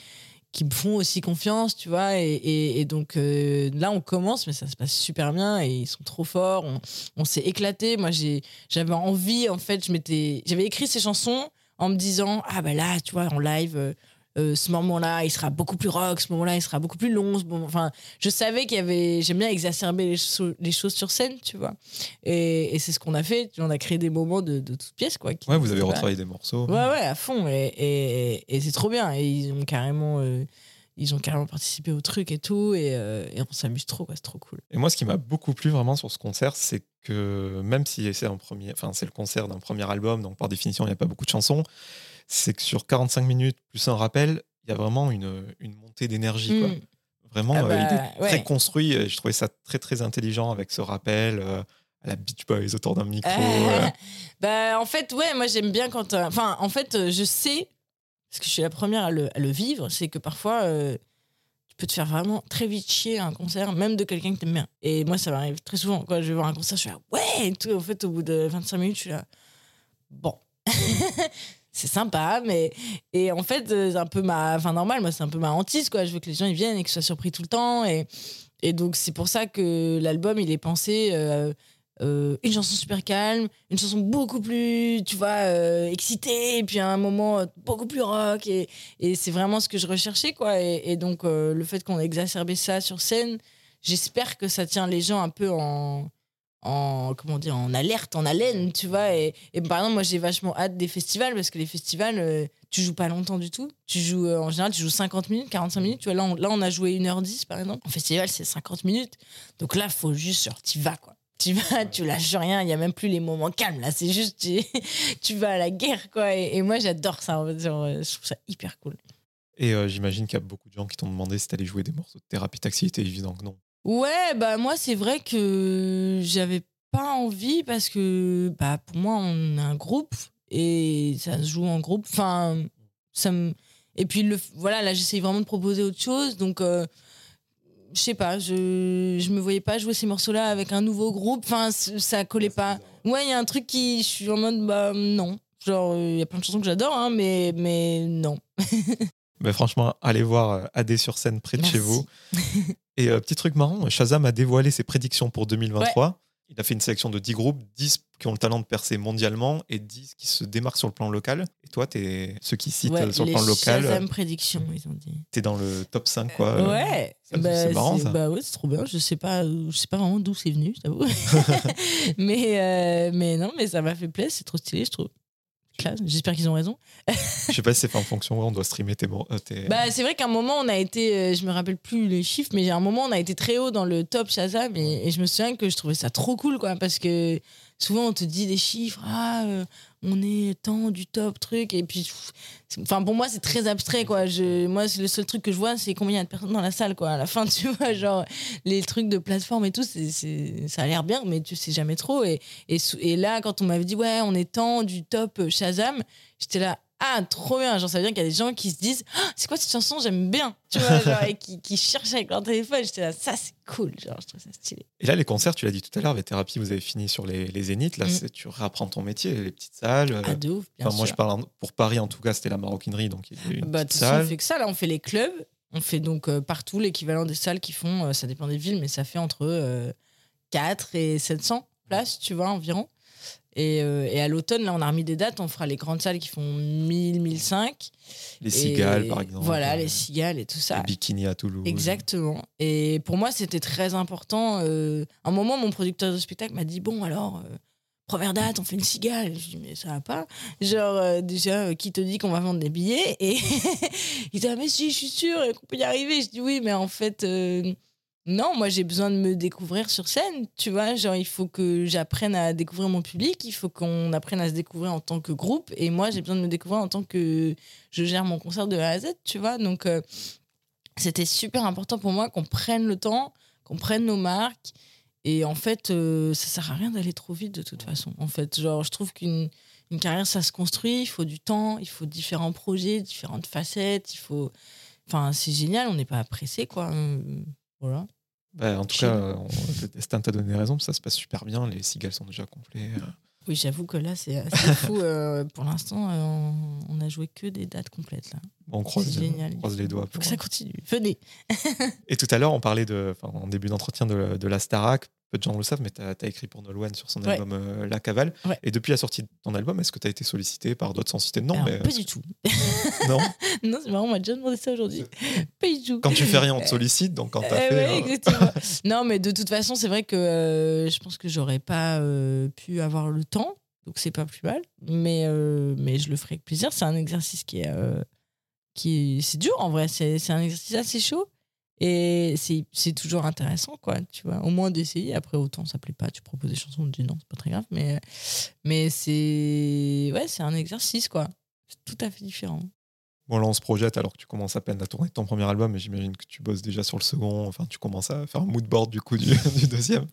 Speaker 1: qui me font aussi confiance, tu vois. Et, et- donc euh, là, on commence, mais ça se passe super bien et ils sont trop forts. On, s'est éclaté. Moi, j'avais envie, en fait, je j'avais écrit ces chansons en me disant ah ben là, tu vois, en live. euh, euh, ce moment-là, il sera beaucoup plus rock, ce moment-là, il sera beaucoup plus long. ce moment- Enfin, je savais qu'il y avait. J'aime bien exacerber les, cho- les choses sur scène, tu vois. Et, et c'est ce qu'on a fait. On a créé des moments de, de toutes pièces, quoi. qui-
Speaker 2: Ouais, vous avez retravaillé des morceaux.
Speaker 1: Ouais, ouais, à fond. Et, et, et c'est trop bien. Et ils ont carrément, euh, ils ont carrément participé au truc et tout. Et, euh, et on s'amuse trop, quoi. C'est trop cool.
Speaker 2: Et moi, ce qui m'a beaucoup plu vraiment sur ce concert, c'est que même si c'est un premier, enfin c'est le concert d'un premier album, donc par définition il n'y a pas beaucoup de chansons, c'est que sur 45 minutes plus un rappel, il y a vraiment une, une montée d'énergie. quoi.
Speaker 1: Mm.
Speaker 2: Vraiment,
Speaker 1: Ah
Speaker 2: euh,
Speaker 1: bah,
Speaker 2: il est
Speaker 1: ouais.
Speaker 2: très construit. et Je trouvais ça très très intelligent avec ce rappel euh, à la Beach Boys autour d'un micro. euh.
Speaker 1: bah, en fait, ouais, moi j'aime bien quand. euh, Enfin, en fait, je sais, parce que je suis la première à le, à le vivre, c'est que parfois, tu peux te faire vraiment très vite chier à un concert, même de quelqu'un que t'aimes bien. Et moi, ça m'arrive très souvent. Quand je vais voir un concert, je suis là, ouais, et tout. En fait, au bout de 25 minutes, je suis là, bon. c'est sympa, mais. Et en fait, euh, c'est un peu ma. Enfin, normal, moi, c'est un peu ma hantise, quoi. Je veux que les gens ils viennent et qu'ils soient surpris tout le temps. Et, et donc, c'est pour ça que l'album, il est pensé. euh, euh, une chanson super calme, une chanson beaucoup plus, tu vois, euh, excitée, et puis à un moment beaucoup plus rock. Et, et c'est vraiment ce que je recherchais, quoi. Et, et donc, le fait qu'on ait exacerbé ça sur scène, j'espère que ça tient les gens un peu en, en comment dire, en alerte, en haleine, tu vois. Et, et par exemple, moi, j'ai vachement hâte des festivals, parce que les festivals, euh, tu joues pas longtemps du tout. Tu joues, euh, en général, tu joues 50 minutes, 45 minutes. Tu vois, là, on, là, on a joué 1h10, par exemple. En festival, c'est 50 minutes. Donc là, faut juste, genre, t'y vas, quoi. Tu vas, tu lâches rien, il y a même plus les moments calmes, là. C'est juste, tu, tu vas à la guerre, quoi. Et, et moi, j'adore ça, en fait. Genre, euh, je trouve ça hyper cool.
Speaker 2: Et euh, j'imagine qu'il y a beaucoup de gens qui t'ont demandé si t'allais jouer des morceaux de thérapie taxi. C'était évident que non.
Speaker 1: Ouais, bah moi c'est vrai que j'avais pas envie parce que bah pour moi on est un groupe et ça se joue en groupe. Enfin, ça me et puis le voilà là j'essaye vraiment de proposer autre chose donc euh, je sais pas, je je me voyais pas jouer ces morceaux-là avec un nouveau groupe. Enfin, ça collait pas. Ouais, il y a un truc qui je suis en mode bah non. Genre il y a plein de chansons que j'adore hein, mais mais non.
Speaker 2: Mais franchement, allez voir euh, AD sur scène près de
Speaker 1: Merci.
Speaker 2: chez vous. Et euh, petit truc marrant, Shazam a dévoilé ses prédictions pour 2023. Il a fait une sélection de 10 groupes, 10 qui ont le talent de percer mondialement et 10 qui se démarquent sur le plan local. Et toi, tu es ceux qui citent
Speaker 1: Ouais,
Speaker 2: euh, sur le plan local.
Speaker 1: Shazam prédictions, ils ont dit.
Speaker 2: Tu es dans le top 5, quoi. euh,
Speaker 1: Ouais, bah,
Speaker 2: c'est marrant, ça.
Speaker 1: Bah ouais, c'est trop bien. Je sais pas, je sais pas vraiment d'où c'est venu, je t'avoue. mais euh, mais non, mais ça m'a fait plaisir. C'est trop stylé, je trouve. J'espère qu'ils ont raison.
Speaker 2: Je sais pas si c'est fait en fonction, on doit streamer tes. euh, tes-
Speaker 1: Bah c'est vrai qu'à un moment on a été, euh, je me rappelle plus les chiffres, mais à un moment on a été très haut dans le top Shazam et, et je me souviens que je trouvais ça trop cool quoi parce que souvent on te dit des chiffres, ah euh, on est tant du top truc et puis enfin pour moi c'est très abstrait quoi. Je, moi le seul truc que je vois c'est combien il y a de personnes dans la salle quoi. À la fin tu vois genre les trucs de plateforme et tout c'est, ça a l'air bien mais tu sais jamais trop et, et, et là quand on m'avait dit ouais on est tant du top Shazam j'étais là ah trop bien. Genre ça veut dire qu'il y a des gens qui se disent Ah, c'est quoi cette chanson? J'aime bien. Tu vois genre, et qui, qui cherchent avec leur téléphone. J'étais là ça c'est cool. Genre je trouve ça stylé.
Speaker 2: Et là, les concerts, tu l'as dit tout à l'heure, avec Thérapie, vous avez fini sur les, les zéniths. Là,
Speaker 1: Mm.
Speaker 2: tu réapprends ton métier, les petites salles. euh,
Speaker 1: ah de ouf bien
Speaker 2: enfin, moi, je parle en- pour Paris, en tout cas, c'était la maroquinerie, donc il y a une
Speaker 1: bah de
Speaker 2: petite
Speaker 1: toute façon, on
Speaker 2: salle.
Speaker 1: fait que ça là. On fait les clubs. On fait donc euh, partout l'équivalent des salles qui font euh, ça dépend des villes mais ça fait entre euh, 4 et 700 places tu vois environ et, euh, et à l'automne là on a remis des dates on fera les grandes salles qui font 1000 1005
Speaker 2: Les
Speaker 1: Et
Speaker 2: cigales, par exemple.
Speaker 1: voilà les cigales et tout ça
Speaker 2: Les bikinis à Toulouse.
Speaker 1: Exactement. Et pour moi, c'était très important. Euh, un moment, mon producteur de spectacle m'a dit Bon, alors, euh, première date, on fait une cigale. Je dis Mais ça va pas. Genre, euh, déjà, euh, qui te dit qu'on va vendre des billets? Et il dit Ah, mais si, je suis sûre qu'on peut y arriver. Je dis Oui, mais en fait, euh, Non, moi j'ai besoin de me découvrir sur scène, tu vois. Genre, il faut que j'apprenne à découvrir mon public, il faut qu'on apprenne à se découvrir en tant que groupe. Et moi, j'ai besoin de me découvrir en tant que je gère mon concert de A à Z, tu vois. Donc, euh, c'était super important pour moi qu'on prenne le temps, qu'on prenne nos marques. Et en fait, euh, ça sert à rien d'aller trop vite de toute façon. En fait, genre, je trouve qu'une une carrière, ça se construit, il faut du temps, il faut différents projets, différentes facettes, il faut. Enfin, c'est génial, on n'est pas pressé, quoi. Voilà.
Speaker 2: Bah, en tout cas, euh, on- le destin t'a donné raison, ça se passe super bien. Les cigales sont déjà complets. euh.
Speaker 1: Oui, j'avoue que là, c'est assez fou. euh, pour l'instant, euh, on, on a joué que des dates complètes, là.
Speaker 2: Bon, on croise, on croise les doigts.
Speaker 1: Faut
Speaker 2: pour-
Speaker 1: que ça continue. Venez.
Speaker 2: Et tout à l'heure, on parlait de, en début d'entretien de, de la Starac. Peu de gens le savent, mais tu as, écrit pour Nolwenn sur son
Speaker 1: Ouais.
Speaker 2: album euh, La Cavale.
Speaker 1: Ouais.
Speaker 2: Et depuis la sortie de ton album, est-ce que tu as été sollicité par d'autres sans citer de nom
Speaker 1: Alors,
Speaker 2: mais,
Speaker 1: Pas du tout.
Speaker 2: Non.
Speaker 1: non, c'est marrant, on m'a déjà demandé ça aujourd'hui. Pas du tout.
Speaker 2: Quand tu fais rien, on te sollicite. Donc quand tu as
Speaker 1: Euh,
Speaker 2: fait.
Speaker 1: ouais,
Speaker 2: euh,
Speaker 1: exactement. non, mais de toute façon, c'est vrai que euh, je pense que j'aurais pas euh, pu avoir le temps, donc c'est pas plus mal. Mais, euh, mais je le ferai avec plaisir. C'est un exercice qui est, euh, qui est, c'est dur en vrai. C'est un exercice assez chaud et c'est toujours intéressant, quoi. Tu vois, au moins d'essayer. Après, autant ça plaît pas, tu proposes des chansons, on te dit non, c'est pas très grave. Mais mais c'est ouais, c'est un exercice, quoi. C'est tout à fait différent.
Speaker 2: Bon, là, on se projette alors que tu commences à peine à tourner ton premier album, mais j'imagine que tu bosses déjà sur le second. Enfin, tu commences à faire un mood board du coup du, du deuxième.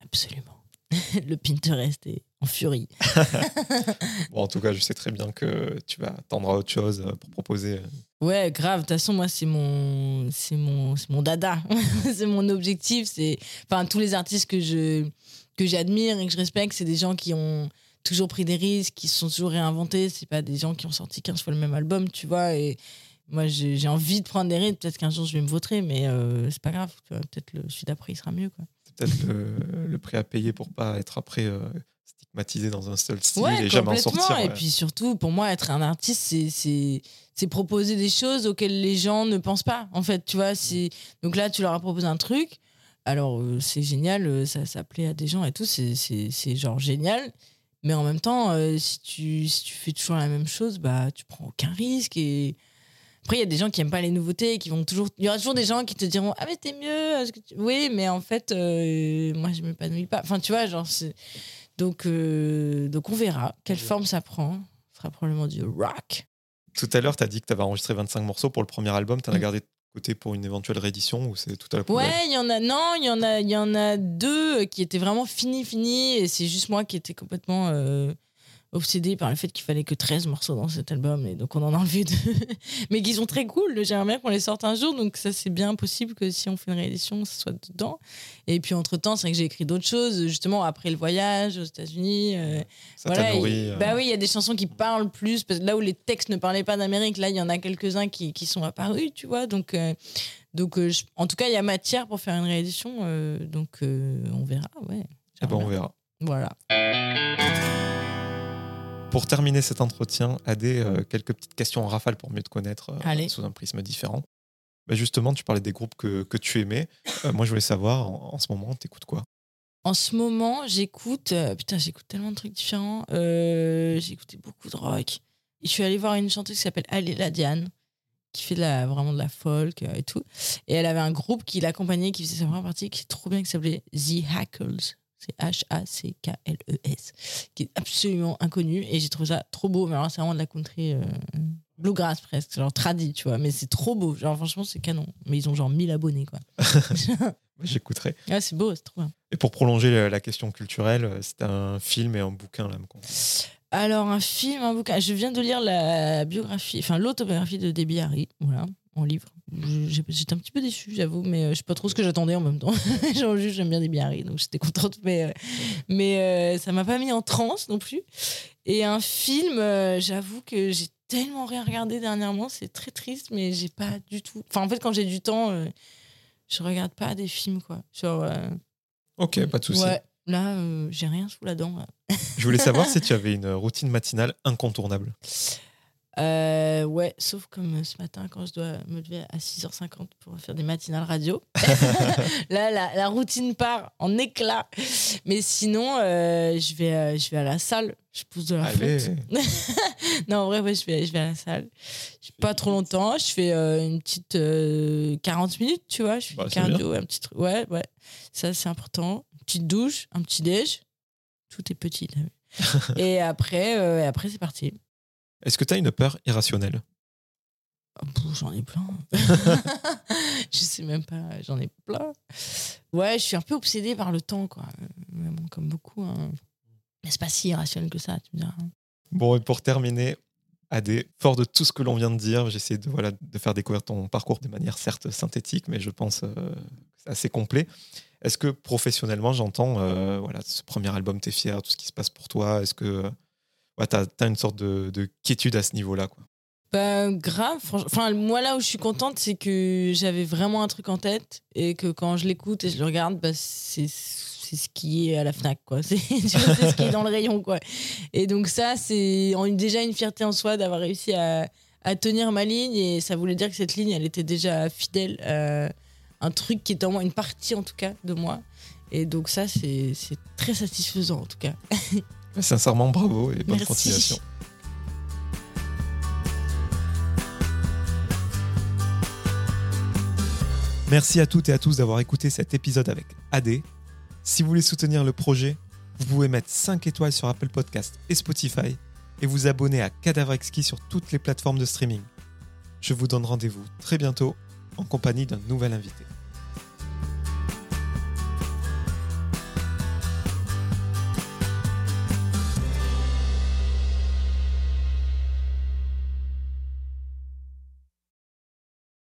Speaker 1: Absolument. le Pinterest est en furie.
Speaker 2: Bon, en tout cas, je sais très bien que tu vas tendre à autre chose euh, pour proposer.
Speaker 1: Ouais, grave. De toute façon, moi, c'est mon, c'est mon, c'est mon dada. c'est mon objectif. C'est, enfin, tous les artistes que je, que j'admire et que je respecte, c'est des gens qui ont toujours pris des risques, qui se sont toujours réinventés. C'est pas des gens qui ont sorti 15 fois le même album, tu vois. Et moi, j'ai, envie de prendre des risques. Peut-être qu'un jour, je vais me vautrer, mais euh, c'est pas grave. Peut-être le celui d'après, il sera mieux, quoi.
Speaker 2: Peut-être le, le prix à payer pour pas être après euh, stigmatisé dans un seul style
Speaker 1: Ouais,
Speaker 2: et jamais en sortir.
Speaker 1: Et
Speaker 2: ouais.
Speaker 1: puis surtout, pour moi, être un artiste, c'est, proposer des choses auxquelles les gens ne pensent pas. En fait, tu vois, donc là, tu leur as proposé un truc. Alors, euh, c'est génial, euh, ça, ça plaît à des gens et tout, c'est, genre génial. Mais en même temps, euh, si, tu, si tu fais toujours la même chose, bah, tu prends aucun risque. Et après, il y a des gens qui aiment pas les nouveautés, qui vont toujours. Il y aura toujours des gens qui te diront Ah, mais t'es mieux. est-ce que tu- Oui, mais en fait, euh, moi, je m'épanouis pas. Enfin, tu vois, genre. Donc, euh, donc on verra quelle forme ça prend. Ce sera probablement du rock.
Speaker 2: Tout à l'heure, tu as dit que tu avais enregistré 25 morceaux pour le premier album. Tu en as
Speaker 1: Mm.
Speaker 2: gardé de côté pour une éventuelle réédition ou c'est tout à la poubelle?
Speaker 1: Ouais, il y en a. Non, il y en a. Il y en a deux qui étaient vraiment finis, finis. Et c'est juste moi qui étais complètement euh, obsédée par le fait qu'il fallait que 13 morceaux dans cet album. Et donc on en a enlevé deux. Mais qui sont très cool. J'aimerais bien qu'on les sorte un jour. Donc ça, c'est bien possible que si on fait une réédition, ça soit dedans. Et puis entre temps, c'est vrai que j'ai écrit d'autres choses. Justement, après le voyage aux États-Unis. euh,
Speaker 2: Ça
Speaker 1: Voilà,
Speaker 2: nourri. euh,
Speaker 1: Bah oui, il y a des chansons qui parlent plus. Parce que là où les textes ne parlaient pas d'Amérique, là, il y en a quelques-uns qui, qui sont apparus, tu vois. Donc, euh, donc euh, je- en tout cas, il y a matière pour faire une réédition. donc, on verra, ouais.
Speaker 2: eh ben, on verra.
Speaker 1: Voilà.
Speaker 2: Pour terminer cet entretien, Adé, euh, quelques petites questions en rafale pour mieux te connaître euh,
Speaker 1: Allez.
Speaker 2: sous un prisme différent. Bah, justement, tu parlais des groupes que, que tu aimais. Euh, moi, je voulais savoir, en, en ce moment, t'écoutes quoi?
Speaker 1: En ce moment, j'écoute. euh, putain, j'écoute tellement de trucs différents. Euh, j'ai écouté beaucoup de rock. Et je suis allée voir une chanteuse qui s'appelle Aléla Diane, qui fait de la, vraiment de la folk et tout. Et elle avait un groupe qui l'accompagnait, qui faisait sa première partie, qui est trop bien, qui s'appelait The Hackles. C'est H-A-C-K-L-E-S. Qui est absolument inconnu. Et j'ai trouvé ça trop beau. Mais alors, c'est vraiment de la country euh, bluegrass presque. Genre tradi, tu vois. Mais c'est trop beau. Genre, franchement, c'est canon. Mais ils ont genre 1000 abonnés, quoi.
Speaker 2: J'écouterai.
Speaker 1: ouais, c'est beau, c'est trop bien.
Speaker 2: Et pour prolonger la, question culturelle, euh, c'est un film et un bouquin là, me.
Speaker 1: Alors, un film, un bouquin. Je viens de lire la biographie, enfin l'autobiographie de Debbie Harry, voilà, en livre. J'étais un petit peu déçue, j'avoue, mais euh, je sais pas trop ce que j'attendais en même temps. Genre, juste, j'aime bien Debbie Harry, donc j'étais contente, mais, euh, mais euh, ça m'a pas mis en transe non plus. Et un film, euh, j'avoue que j'ai tellement rien regardé dernièrement, c'est très triste, mais j'ai pas du tout. Enfin, en fait, quand j'ai du temps, euh, je regarde pas des films, quoi. Genre,
Speaker 2: Ok, pas de souci.
Speaker 1: ouais, là, j'ai rien sous la dent.
Speaker 2: Je voulais savoir si tu avais une routine matinale incontournable.
Speaker 1: Euh, ouais, sauf comme ce matin quand je dois me lever à 6h50 pour faire des matinales radio. Là, la, la routine part en éclat. Mais sinon, euh, je, vais, euh, je vais à la salle. Je pousse de la fonte. non, en vrai, ouais, je vais, je vais à la salle. Pas trop longtemps. Je fais euh, une petite euh, 40 minutes, tu vois. Je fais
Speaker 2: Bah,
Speaker 1: cardio, un petit truc. Ouais, ouais. Ça, c'est important. Une petite douche, un petit déj. Tout est petit. et après, euh, et après c'est parti.
Speaker 2: Est-ce que tu as une peur irrationnelle?
Speaker 1: Ah, J'en ai plein. je sais même pas, j'en ai plein. Ouais, je suis un peu obsédée par le temps, quoi. Mais bon, comme beaucoup. hein. Mais c'est pas si irrationnel que ça, tu me diras.
Speaker 2: Bon, et pour terminer, Adé, fort de tout ce que l'on vient de dire, j'essaie de, voilà, de faire découvrir ton parcours de manière certes synthétique, mais je pense euh, assez complet. Est-ce que professionnellement, j'entends, euh, voilà, ce premier album, t'es fier, tout ce qui se passe pour toi? Est-ce que euh, ouais, t'as as une sorte de, de quiétude à ce niveau-là
Speaker 1: Bah, grave. Enfin, moi, là où je suis contente, c'est que j'avais vraiment un truc en tête et que quand je l'écoute et je le regarde, bah, c'est ce qui est à la Fnac. C'est tu ce qui est dans le rayon, quoi. Et donc, ça, c'est déjà une fierté en soi d'avoir réussi à, à tenir ma ligne et ça voulait dire que cette ligne, elle était déjà fidèle à un truc qui était en moi, une partie en tout cas de moi. Et donc, ça, c'est très satisfaisant en tout cas.
Speaker 2: Sincèrement, bravo et bonne
Speaker 1: Merci.
Speaker 2: continuation. Merci à toutes et à tous d'avoir écouté cet épisode avec AD. Si vous voulez soutenir le projet, vous pouvez mettre 5 étoiles sur Apple Podcast et Spotify et vous abonner à Cadavre Exquis sur toutes les plateformes de streaming. Je vous donne rendez-vous très bientôt en compagnie d'un nouvel invité.